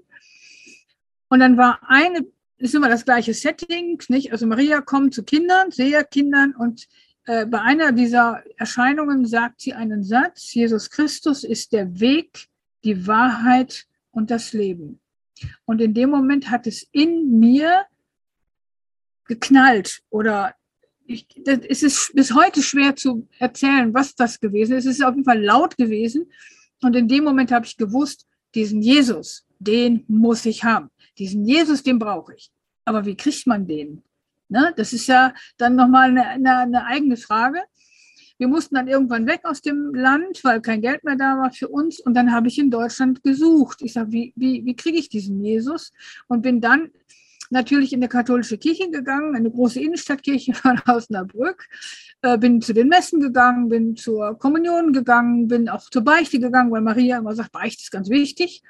Und dann war eine ist immer das gleiche Setting, nicht? Also Maria kommt zu Kindern, Seherkindern und äh, bei einer dieser Erscheinungen sagt sie einen Satz, Jesus Christus ist der Weg, die Wahrheit und das Leben. Und in dem Moment hat es in mir geknallt oder ich, das, es ist bis heute schwer zu erzählen, was das gewesen ist. Es ist auf jeden Fall laut gewesen. Und in dem Moment habe ich gewusst, diesen Jesus, den muss ich haben. Diesen Jesus, den brauche ich. Aber wie kriegt man den? Ne? Das ist ja dann nochmal eine, eine, eine eigene Frage. Wir mussten dann irgendwann weg aus dem Land, weil kein Geld mehr da war für uns. Und dann habe ich in Deutschland gesucht. Ich sage, wie, wie, wie kriege ich diesen Jesus? Und bin dann natürlich in eine katholische Kirche gegangen, eine große Innenstadtkirche von Osnabrück, äh, bin zu den Messen gegangen, bin zur Kommunion gegangen, bin auch zur Beichte gegangen, weil Maria immer sagt, Beichte ist ganz wichtig.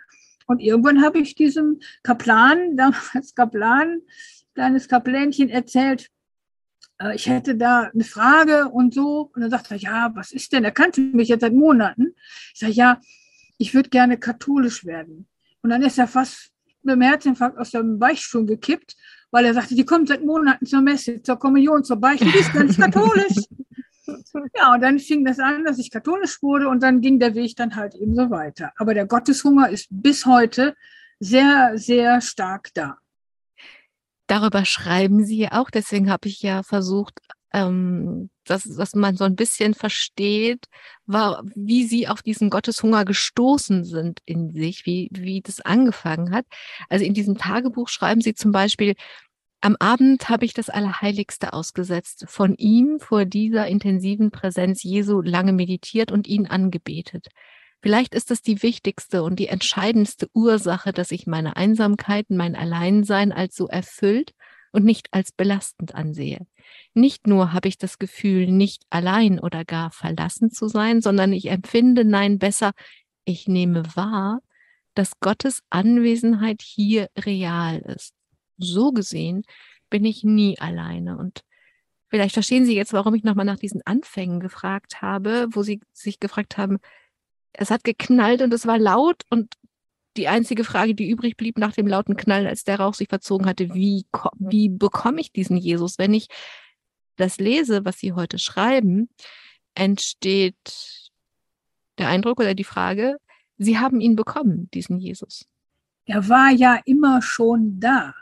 Und irgendwann habe ich diesem Kaplan, damals Kaplan, kleines Kaplänchen erzählt, äh, ich hätte da eine Frage und so. Und dann sagt er, ja, was ist denn? Er kannte mich jetzt seit Monaten. Ich sage, ja, ich würde gerne katholisch werden. Und dann ist er fast mit dem Herzinfarkt aus dem Beichtstuhl gekippt, weil er sagte, die kommt seit Monaten zur Messe, zur Kommunion, zur Beichte, die ist ganz katholisch. Ja, und dann fing das an, dass ich katholisch wurde und dann ging der Weg dann halt eben so weiter. Aber der Gotteshunger ist bis heute sehr, sehr stark da. Darüber schreiben Sie auch, deswegen habe ich ja versucht, ähm, dass, dass man so ein bisschen versteht, war, wie sie auf diesen Gotteshunger gestoßen sind in sich, wie, wie das angefangen hat. Also in diesem Tagebuch schreiben sie zum Beispiel, am Abend habe ich das Allerheiligste ausgesetzt, von ihm vor dieser intensiven Präsenz Jesu lange meditiert und ihn angebetet. Vielleicht ist das die wichtigste und die entscheidendste Ursache, dass ich meine Einsamkeit, mein Alleinsein als so erfüllt und nicht als belastend ansehe. Nicht nur habe ich das Gefühl, nicht allein oder gar verlassen zu sein, sondern ich empfinde, nein, besser, ich nehme wahr, dass Gottes Anwesenheit hier real ist. So gesehen bin ich nie alleine. Und vielleicht verstehen Sie jetzt, warum ich nochmal nach diesen Anfängen gefragt habe, wo Sie sich gefragt haben, es hat geknallt und es war laut und die einzige Frage, die übrig blieb nach dem lauten Knall, als der Rauch sich verzogen hatte, wie, wie bekomme ich diesen Jesus? Wenn ich das lese, was Sie heute schreiben, entsteht der Eindruck oder die Frage, Sie haben ihn bekommen, diesen Jesus. Er war ja immer schon da.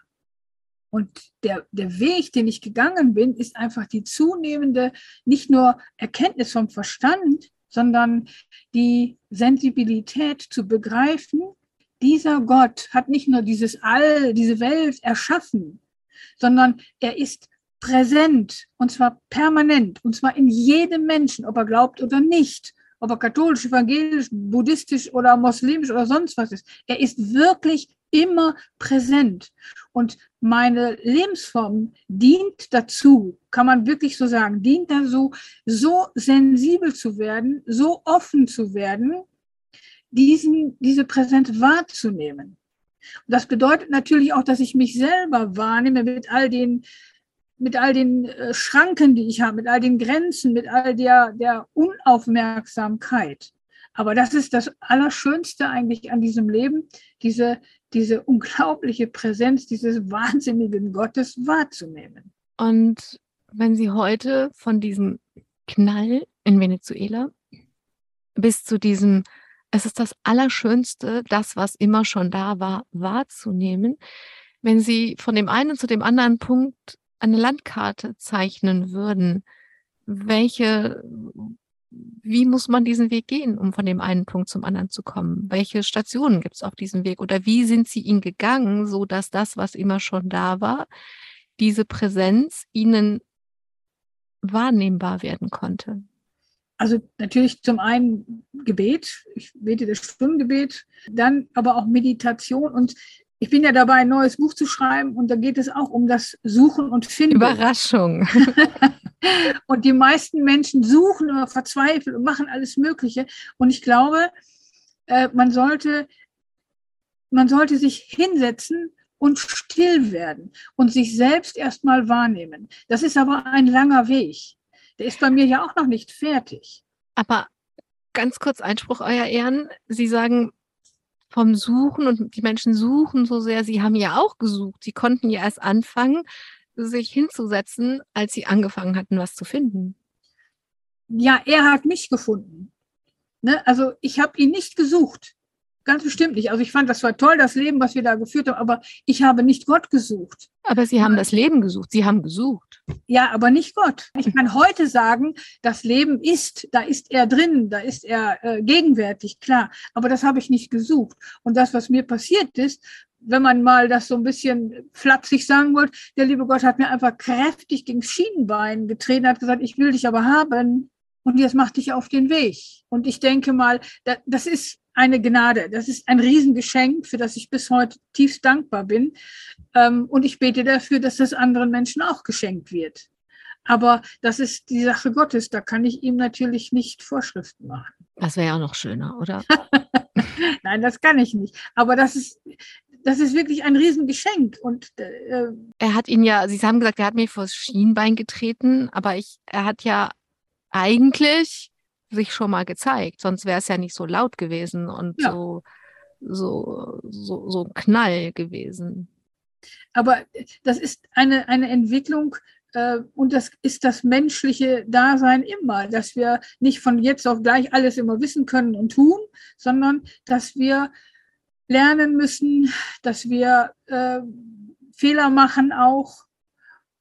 Und der, der Weg, den ich gegangen bin, ist einfach die zunehmende, nicht nur Erkenntnis vom Verstand, sondern die Sensibilität zu begreifen, dieser Gott hat nicht nur dieses All, diese Welt erschaffen, sondern er ist präsent und zwar permanent und zwar in jedem Menschen, ob er glaubt oder nicht, ob er katholisch, evangelisch, buddhistisch oder muslimisch oder sonst was ist. Er ist wirklich immer präsent. Und meine Lebensform dient dazu, kann man wirklich so sagen, dient dazu, so sensibel zu werden, so offen zu werden, diesen, diese Präsenz wahrzunehmen. Und das bedeutet natürlich auch, dass ich mich selber wahrnehme mit all den, mit all den äh, Schranken, die ich habe, mit all den Grenzen, mit all der, der Unaufmerksamkeit. Aber das ist das Allerschönste eigentlich an diesem Leben, diese, diese unglaubliche Präsenz dieses wahnsinnigen Gottes wahrzunehmen. Und wenn Sie heute von diesem Knall in Venezuela bis zu diesem es ist das Allerschönste, das, was immer schon da war, wahrzunehmen. Wenn Sie von dem einen zu dem anderen Punkt eine Landkarte zeichnen würden, welche, wie muss man diesen Weg gehen, um von dem einen Punkt zum anderen zu kommen? Welche Stationen gibt es auf diesem Weg oder wie sind Sie ihn gegangen, so dass das, was immer schon da war, diese Präsenz Ihnen wahrnehmbar werden konnte? Also natürlich zum einen Gebet, ich bete das Stundengebet, dann aber auch Meditation und ich bin ja dabei, ein neues Buch zu schreiben und da geht es auch um das Suchen und Finden. Überraschung. und die meisten Menschen suchen oder verzweifeln und machen alles Mögliche. Und ich glaube, äh, man sollte, man sollte sich hinsetzen und still werden und sich selbst erstmal wahrnehmen. Das ist aber ein langer Weg. Der ist bei mir ja auch noch nicht fertig. Aber ganz kurz Einspruch, Euer Ehren. Sie sagen vom Suchen und die Menschen suchen so sehr. Sie haben ja auch gesucht. Sie konnten ja erst anfangen, sich hinzusetzen, als sie angefangen hatten, was zu finden. Ja, er hat mich gefunden. Ne? Also ich habe ihn nicht gesucht. ganz bestimmt nicht. Also ich fand, das war toll, das Leben, was wir da geführt haben, aber ich habe nicht Gott gesucht. Aber Sie haben das Leben gesucht. Sie haben gesucht. Ja, aber nicht Gott. Ich kann heute sagen, das Leben ist, da ist er drin, da ist er äh, gegenwärtig, klar. Aber das habe ich nicht gesucht. Und das, was mir passiert ist, wenn man mal das so ein bisschen flapsig sagen wollte, der liebe Gott hat mir einfach kräftig gegen Schienenbein getreten, hat gesagt, ich will dich aber haben. Und jetzt mach dich auf den Weg. Und ich denke mal, das ist eine Gnade. Das ist ein Riesengeschenk, für das ich bis heute tiefst dankbar bin. Ähm, und ich bete dafür, dass das anderen Menschen auch geschenkt wird. Aber das ist die Sache Gottes. Da kann ich ihm natürlich nicht Vorschriften machen. Das wäre ja auch noch schöner, oder? Nein, das kann ich nicht. Aber das ist, das ist wirklich ein Riesengeschenk. Und äh, er hat ihn ja, Sie haben gesagt, er hat mir vor das Schienbein getreten, aber ich, er hat ja eigentlich sich schon mal gezeigt, sonst wäre es ja nicht so laut gewesen und ja. so, so, so, so ein Knall gewesen. Aber das ist eine, eine Entwicklung, äh, und das ist das menschliche Dasein immer, dass wir nicht von jetzt auf gleich alles immer wissen können und tun, sondern dass wir lernen müssen, dass wir äh, Fehler machen auch,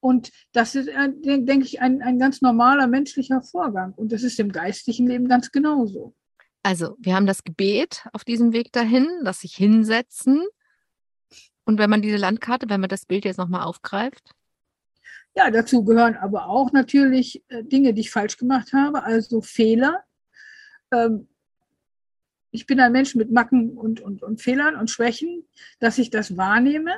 und das ist, äh, denke ich, ein, ein ganz normaler menschlicher Vorgang. Und das ist im geistlichen Leben ganz genauso. Also, wir haben das Gebet auf diesem Weg dahin, das sich hinsetzen. Und wenn man diese Landkarte, wenn man das Bild jetzt nochmal aufgreift? Ja, dazu gehören aber auch natürlich äh, Dinge, die ich falsch gemacht habe, also Fehler. Ähm, ich bin ein Mensch mit Macken und, und, und Fehlern und Schwächen, dass ich das wahrnehme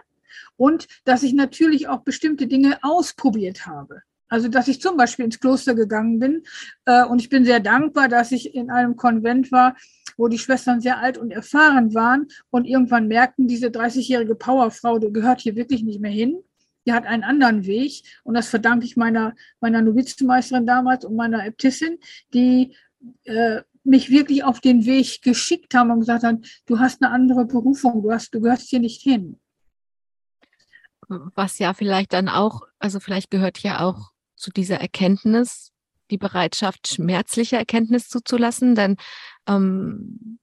und dass ich natürlich auch bestimmte Dinge ausprobiert habe. Also, dass ich zum Beispiel ins Kloster gegangen bin. Äh, und ich bin sehr dankbar, dass ich in einem Konvent war, wo die Schwestern sehr alt und erfahren waren und irgendwann merkten, diese 30-jährige Powerfrau, die gehört hier wirklich nicht mehr hin. Die hat einen anderen Weg. Und das verdanke ich meiner, meiner Novizenmeisterin damals und meiner Äbtissin, die äh, mich wirklich auf den Weg geschickt haben und gesagt haben, du hast eine andere Berufung, du, hast, du gehörst hier nicht hin. Was ja vielleicht dann auch, also vielleicht gehört ja auch zu dieser Erkenntnis die Bereitschaft, schmerzliche Erkenntnis zuzulassen, denn ähm,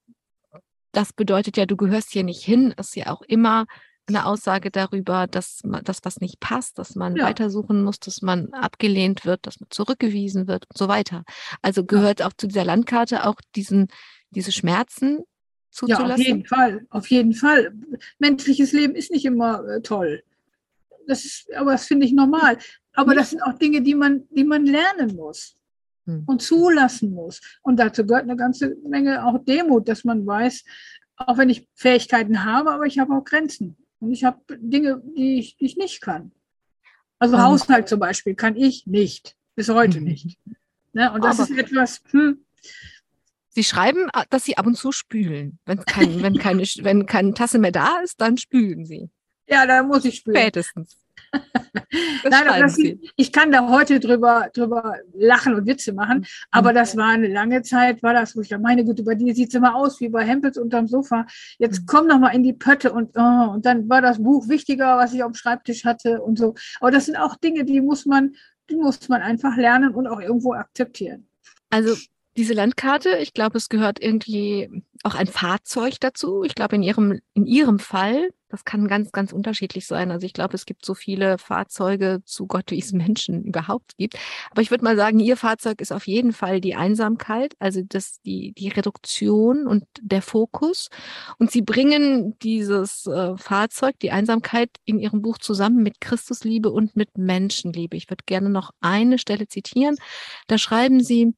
das bedeutet ja, du gehörst hier nicht hin, ist ja auch immer eine Aussage darüber, dass man, das, was nicht passt, dass man ja. weitersuchen muss, dass man abgelehnt wird, dass man zurückgewiesen wird und so weiter. Also gehört ja. auch zu dieser Landkarte auch diesen, diese Schmerzen zuzulassen? Ja, auf jeden Fall, auf jeden Fall. Menschliches Leben ist nicht immer äh, toll das ist, aber das finde ich normal. Aber das sind auch Dinge, die man, die man lernen muss hm. und zulassen muss. Und dazu gehört eine ganze Menge auch Demut, dass man weiß, auch wenn ich Fähigkeiten habe, aber ich habe auch Grenzen. Und ich habe Dinge, die ich, die ich nicht kann. Also um, Haushalt zum Beispiel kann ich nicht, bis heute mhm. nicht. Ne? Und das aber ist etwas, hm, Sie schreiben, dass Sie ab und zu spülen. Wenn, kein, wenn, keine, wenn keine Tasse mehr da ist, dann spülen Sie. Ja, da muss ich spüren. Spätestens. Nein, das, ich kann da heute drüber, drüber lachen und Witze machen, mhm. aber das war eine lange Zeit, war das, wo ich dachte, meine Güte, bei dir sieht es immer aus wie bei Hempels unterm Sofa. Jetzt mhm. komm noch mal in die Pötte und, oh, und dann war das Buch wichtiger, was ich auf dem Schreibtisch hatte und so. Aber das sind auch Dinge, die muss man, die muss man einfach lernen und auch irgendwo akzeptieren. Also diese Landkarte, ich glaube, es gehört irgendwie auch ein Fahrzeug dazu. Ich glaube, in Ihrem, in Ihrem Fall, das kann ganz, ganz unterschiedlich sein. Also ich glaube, es gibt so viele Fahrzeuge zu Gott, wie es Menschen überhaupt gibt. Aber ich würde mal sagen, Ihr Fahrzeug ist auf jeden Fall die Einsamkeit, also das, die, die Reduktion und der Fokus. Und Sie bringen dieses äh, Fahrzeug, die Einsamkeit, in Ihrem Buch zusammen mit Christusliebe und mit Menschenliebe. Ich würde gerne noch eine Stelle zitieren. Da schreiben Sie,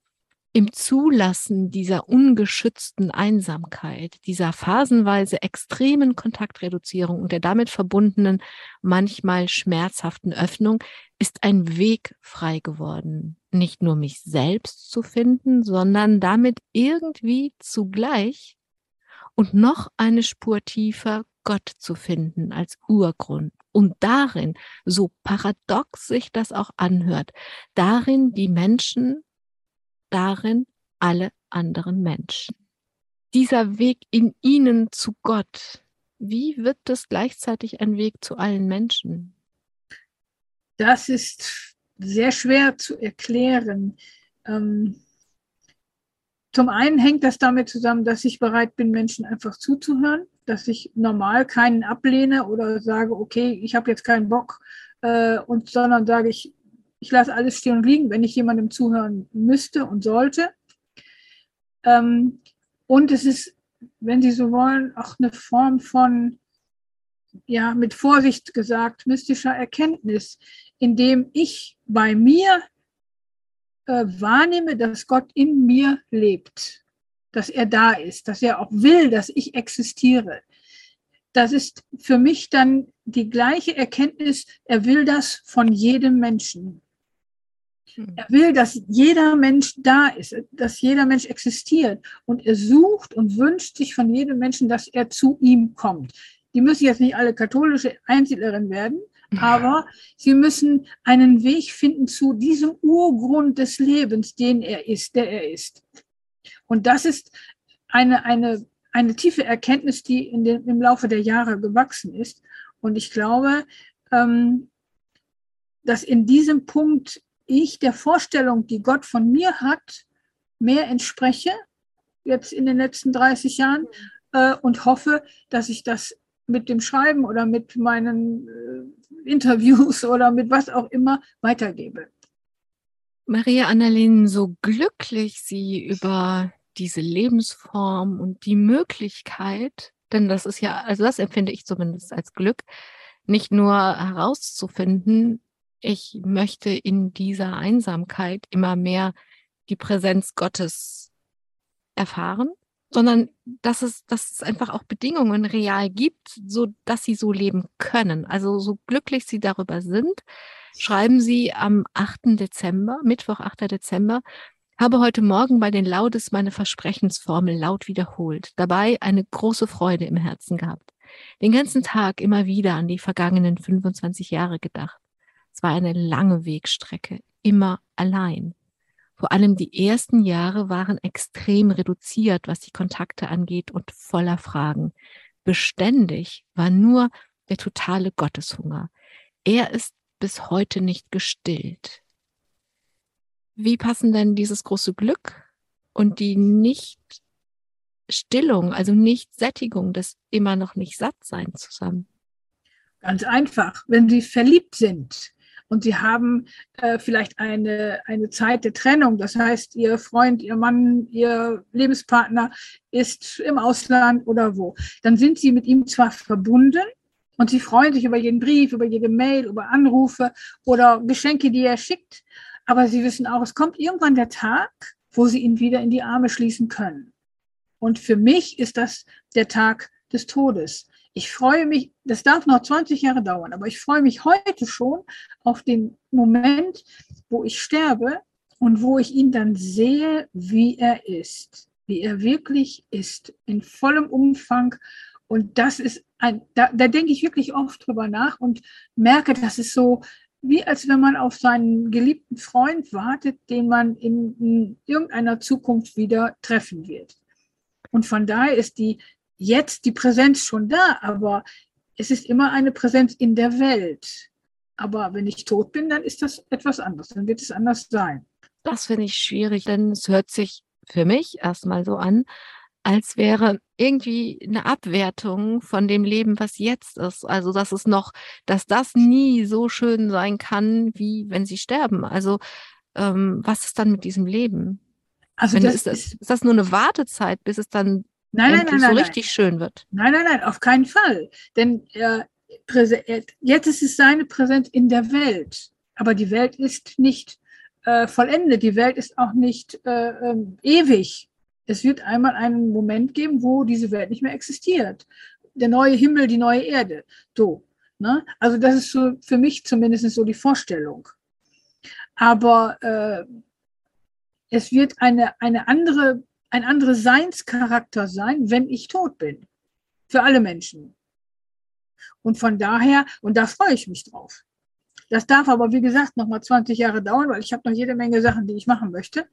im Zulassen dieser ungeschützten Einsamkeit, dieser phasenweise extremen Kontaktreduzierung und der damit verbundenen, manchmal schmerzhaften Öffnung ist ein Weg frei geworden, nicht nur mich selbst zu finden, sondern damit irgendwie zugleich und noch eine Spur tiefer Gott zu finden als Urgrund. Und darin, so paradox sich das auch anhört, darin die Menschen darin alle anderen Menschen. Dieser Weg in ihnen zu Gott, wie wird das gleichzeitig ein Weg zu allen Menschen? Das ist sehr schwer zu erklären. Ähm, zum einen hängt das damit zusammen, dass ich bereit bin, Menschen einfach zuzuhören, dass ich normal keinen ablehne oder sage, okay, ich habe jetzt keinen Bock, äh, und sondern sage ich, ich lasse alles stehen und liegen, wenn ich jemandem zuhören müsste und sollte. Ähm, und es ist, wenn Sie so wollen, auch eine Form von, ja, mit Vorsicht gesagt, mystischer Erkenntnis, indem ich bei mir äh, wahrnehme, dass Gott in mir lebt, dass er da ist, dass er auch will, dass ich existiere. Das ist für mich dann die gleiche Erkenntnis, er will das von jedem Menschen. Hm. Er will, dass jeder Mensch da ist, dass jeder Mensch existiert. Und er sucht und wünscht sich von jedem Menschen, dass er zu ihm kommt. Die müssen jetzt nicht alle katholische Einsiedlerin werden, aber sie müssen einen Weg finden zu diesem Urgrund des Lebens, den er ist, der er ist. Und das ist eine, eine, eine tiefe Erkenntnis, die in den, im Laufe der Jahre gewachsen ist. Und ich glaube, ähm, dass in diesem Punkt ich der Vorstellung, die Gott von mir hat, mehr entspreche, jetzt in den letzten 30 Jahren, äh, und hoffe, dass ich das mit dem Schreiben oder mit meinen äh, Interviews oder mit was auch immer weitergebe. Maria Annalena, so glücklich Sie über diese Lebensform und die Möglichkeit, denn das ist ja, also das empfinde ich zumindest als Glück, nicht nur herauszufinden, ich möchte in dieser Einsamkeit immer mehr die Präsenz Gottes erfahren, sondern dass es, dass es einfach auch Bedingungen real gibt, so dass sie so leben können. Also so glücklich sie darüber sind, schreiben sie am 8. Dezember, Mittwoch, 8. Dezember, habe heute Morgen bei den Laudes meine Versprechensformel laut wiederholt, dabei eine große Freude im Herzen gehabt. Den ganzen Tag immer wieder an die vergangenen 25 Jahre gedacht. Es war eine lange Wegstrecke, immer allein. Vor allem die ersten Jahre waren extrem reduziert, was die Kontakte angeht und voller Fragen. Beständig war nur der totale Gotteshunger. Er ist bis heute nicht gestillt. Wie passen denn dieses große Glück und die Nichtstillung, also Nichtsättigung des immer noch nicht satt sein zusammen? Ganz einfach, wenn Sie verliebt sind, und sie haben äh, vielleicht eine, eine Zeit der Trennung. Das heißt, ihr Freund, ihr Mann, ihr Lebenspartner ist im Ausland oder wo. Dann sind sie mit ihm zwar verbunden und sie freuen sich über jeden Brief, über jede Mail, über Anrufe oder Geschenke, die er schickt. Aber sie wissen auch, es kommt irgendwann der Tag, wo sie ihn wieder in die Arme schließen können. Und für mich ist das der Tag des Todes. Ich freue mich, das darf noch 20 Jahre dauern, aber ich freue mich heute schon auf den Moment, wo ich sterbe und wo ich ihn dann sehe, wie er ist, wie er wirklich ist, in vollem Umfang. Und das ist ein, da, da denke ich wirklich oft drüber nach und merke, das ist so, wie als wenn man auf seinen geliebten Freund wartet, den man in, in irgendeiner Zukunft wieder treffen wird. Und von daher ist die, jetzt die Präsenz schon da, aber es ist immer eine Präsenz in der Welt. Aber wenn ich tot bin, dann ist das etwas anderes, dann wird es anders sein. Das finde ich schwierig, denn es hört sich für mich erstmal so an, als wäre irgendwie eine Abwertung von dem Leben, was jetzt ist. Also, dass es noch, dass das nie so schön sein kann, wie wenn sie sterben. Also, ähm, was ist dann mit diesem Leben? Also, das ist, das, ist das nur eine Wartezeit, bis es dann nein, nein, nein, so nein, richtig nein. schön wird. Nein, nein, nein, auf keinen Fall. Denn äh, jetzt ist es seine Präsenz in der Welt. Aber die Welt ist nicht äh, vollendet. Die Welt ist auch nicht äh, ähm, ewig. Es wird einmal einen Moment geben, wo diese Welt nicht mehr existiert. Der neue Himmel, die neue Erde. So. Ne? Also das ist so für mich zumindest so die Vorstellung. Aber äh, es wird eine, eine andere ein anderer Seinscharakter sein, wenn ich tot bin. Für alle Menschen. Und von daher, und da freue ich mich drauf. Das darf aber, wie gesagt, noch mal 20 Jahre dauern, weil ich habe noch jede Menge Sachen, die ich machen möchte.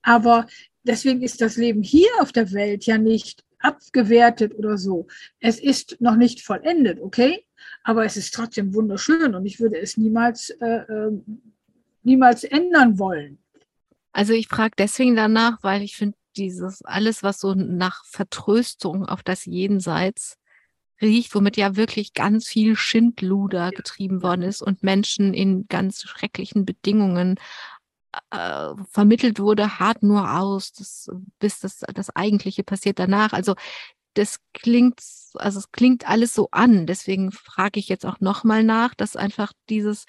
Aber deswegen ist das Leben hier auf der Welt ja nicht abgewertet oder so. Es ist noch nicht vollendet, okay? Aber es ist trotzdem wunderschön und ich würde es niemals, äh, äh, niemals ändern wollen. Also ich frage deswegen danach, weil ich finde dieses alles, was so nach Vertröstung auf das Jenseits riecht, womit ja wirklich ganz viel Schindluder getrieben worden ist und Menschen in ganz schrecklichen Bedingungen äh, vermittelt wurde, hart nur aus, das, bis das, das Eigentliche passiert danach. Also das klingt, also es klingt alles so an. Deswegen frage ich jetzt auch nochmal nach, dass einfach dieses,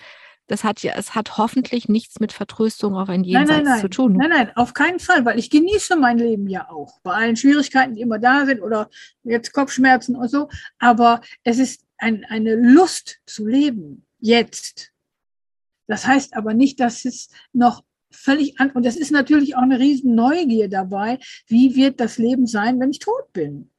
das hat ja, es hat hoffentlich nichts mit Vertröstung auf ein Jenseits nein, nein, nein. zu tun. Nein, nein, auf keinen Fall, weil ich genieße mein Leben ja auch. Bei allen Schwierigkeiten, die immer da sind oder jetzt Kopfschmerzen und so. Aber es ist ein, eine Lust zu leben, jetzt. Das heißt aber nicht, dass es noch völlig an, und es ist natürlich auch eine riesen Neugier dabei, wie wird das Leben sein, wenn ich tot bin.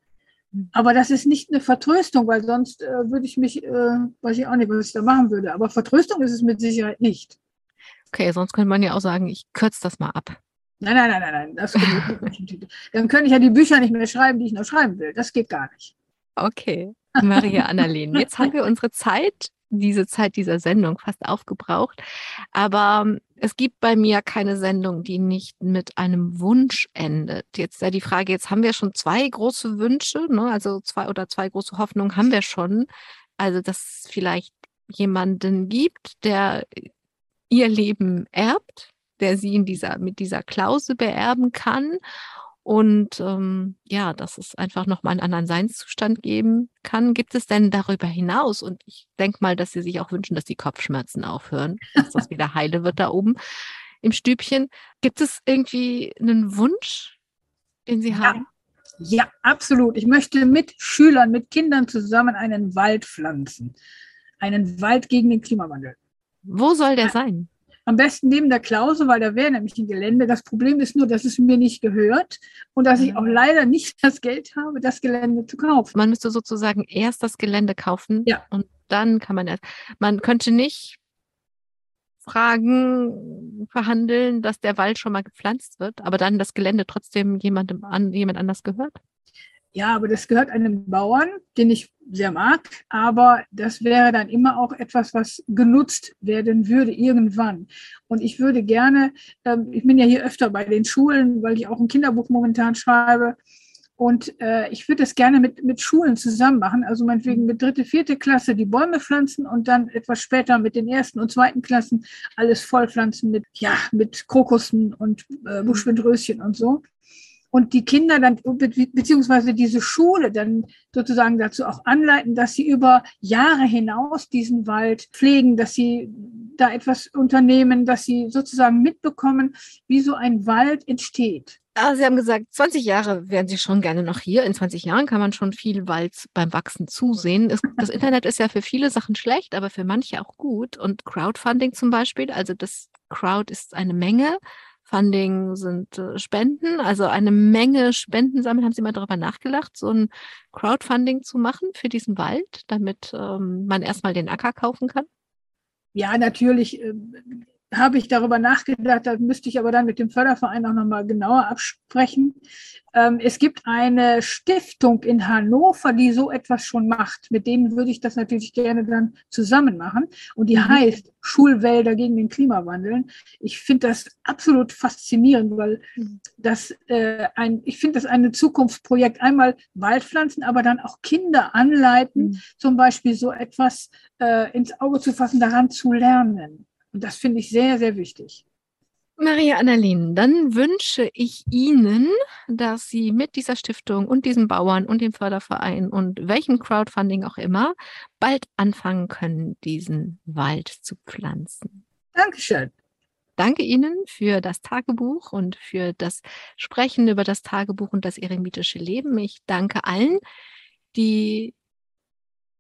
Aber das ist nicht eine Vertröstung, weil sonst äh, würde ich mich, äh, weiß ich auch nicht, was ich da machen würde. Aber Vertröstung ist es mit Sicherheit nicht. Okay, sonst könnte man ja auch sagen, ich kürze das mal ab. Nein, nein, nein, nein, nein. Das Dann könnte ich ja die Bücher nicht mehr schreiben, die ich noch schreiben will. Das geht gar nicht. Okay, Maria Annalene, jetzt haben wir unsere Zeit diese Zeit dieser Sendung fast aufgebraucht. Aber ähm, es gibt bei mir keine Sendung, die nicht mit einem Wunsch endet. Jetzt ja die Frage, jetzt haben wir schon zwei große Wünsche, ne? also zwei oder zwei große Hoffnungen haben wir schon. Also, dass es vielleicht jemanden gibt, der ihr Leben erbt, der sie in dieser, mit dieser Klausel beerben kann und ähm, ja, dass es einfach nochmal einen anderen Seinszustand geben kann. Gibt es denn darüber hinaus, und ich denke mal, dass Sie sich auch wünschen, dass die Kopfschmerzen aufhören, dass das wieder heile wird da oben im Stübchen. Gibt es irgendwie einen Wunsch, den Sie haben? Ja, absolut. Ich möchte mit Schülern, mit Kindern zusammen einen Wald pflanzen. Einen Wald gegen den Klimawandel. Wo soll der sein? Am besten neben der Klause, weil da wäre nämlich ein Gelände. Das Problem ist nur, dass es mir nicht gehört und dass ich mhm. auch leider nicht das Geld habe, das Gelände zu kaufen. Man müsste sozusagen erst das Gelände kaufen ja. und dann kann man erst. Man könnte nicht Fragen verhandeln, dass der Wald schon mal gepflanzt wird, aber dann das Gelände trotzdem jemandem an, jemand anders gehört? Ja, aber das gehört einem Bauern, den ich sehr mag, aber das wäre dann immer auch etwas, was genutzt werden würde irgendwann. Und ich würde gerne, ähm, ich bin ja hier öfter bei den Schulen, weil ich auch ein Kinderbuch momentan schreibe. Und äh, ich würde das gerne mit, mit Schulen zusammen machen, also meinetwegen mit dritte, vierte Klasse die Bäume pflanzen und dann etwas später mit den ersten und zweiten Klassen alles vollpflanzen mit, ja, mit Krokussen und äh, Buschwindröschen und so und die Kinder dann, beziehungsweise diese Schule dann sozusagen dazu auch anleiten, dass sie über Jahre hinaus diesen Wald pflegen, dass sie da etwas unternehmen, dass sie sozusagen mitbekommen, wie so ein Wald entsteht. Ah, sie haben gesagt, 20 Jahre wären Sie schon gerne noch hier. In 20 Jahren kann man schon viel Wald beim Wachsen zusehen. Das Internet ist ja für viele Sachen schlecht, aber für manche auch gut. Und Crowdfunding zum Beispiel, also das Crowd ist eine Menge Funding sind äh, Spenden, also eine Menge Spenden sammeln. Haben Sie mal darüber nachgedacht, so ein Crowdfunding zu machen für diesen Wald, damit ähm, man erstmal den Acker kaufen kann? Ja, natürlich. Äh, habe ich darüber nachgedacht, da müsste ich aber dann mit dem Förderverein auch nochmal genauer absprechen. Ähm, es gibt eine Stiftung in Hannover, die so etwas schon macht. Mit denen würde ich das natürlich gerne dann zusammen machen. Und die mhm. heißt Schulwälder gegen den Klimawandel. Ich finde das absolut faszinierend, weil mhm. das äh, ein, ich finde das ein Zukunftsprojekt. Einmal Waldpflanzen, aber dann auch Kinder anleiten, mhm. zum Beispiel so etwas äh, ins Auge zu fassen, daran zu lernen. Und das finde ich sehr, sehr wichtig. Maria Annalene, dann wünsche ich Ihnen, dass Sie mit dieser Stiftung und diesen Bauern und dem Förderverein und welchem Crowdfunding auch immer bald anfangen können, diesen Wald zu pflanzen. Dankeschön. Danke Ihnen für das Tagebuch und für das Sprechen über das Tagebuch und das eremitische Leben. Ich danke allen, die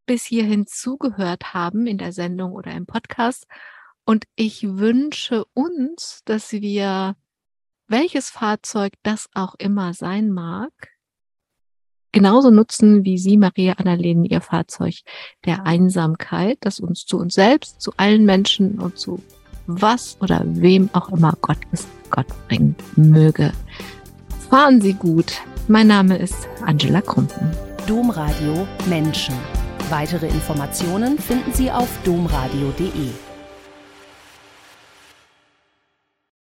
bis hierhin zugehört haben in der Sendung oder im Podcast und ich wünsche uns, dass wir, welches Fahrzeug das auch immer sein mag, genauso nutzen, wie Sie, Maria Annalene, Ihr Fahrzeug der Einsamkeit, das uns zu uns selbst, zu allen Menschen und zu was oder wem auch immer Gott ist, Gott bringen möge. Fahren Sie gut. Mein Name ist Angela Krumpen. Domradio Menschen. Weitere Informationen finden Sie auf domradio.de.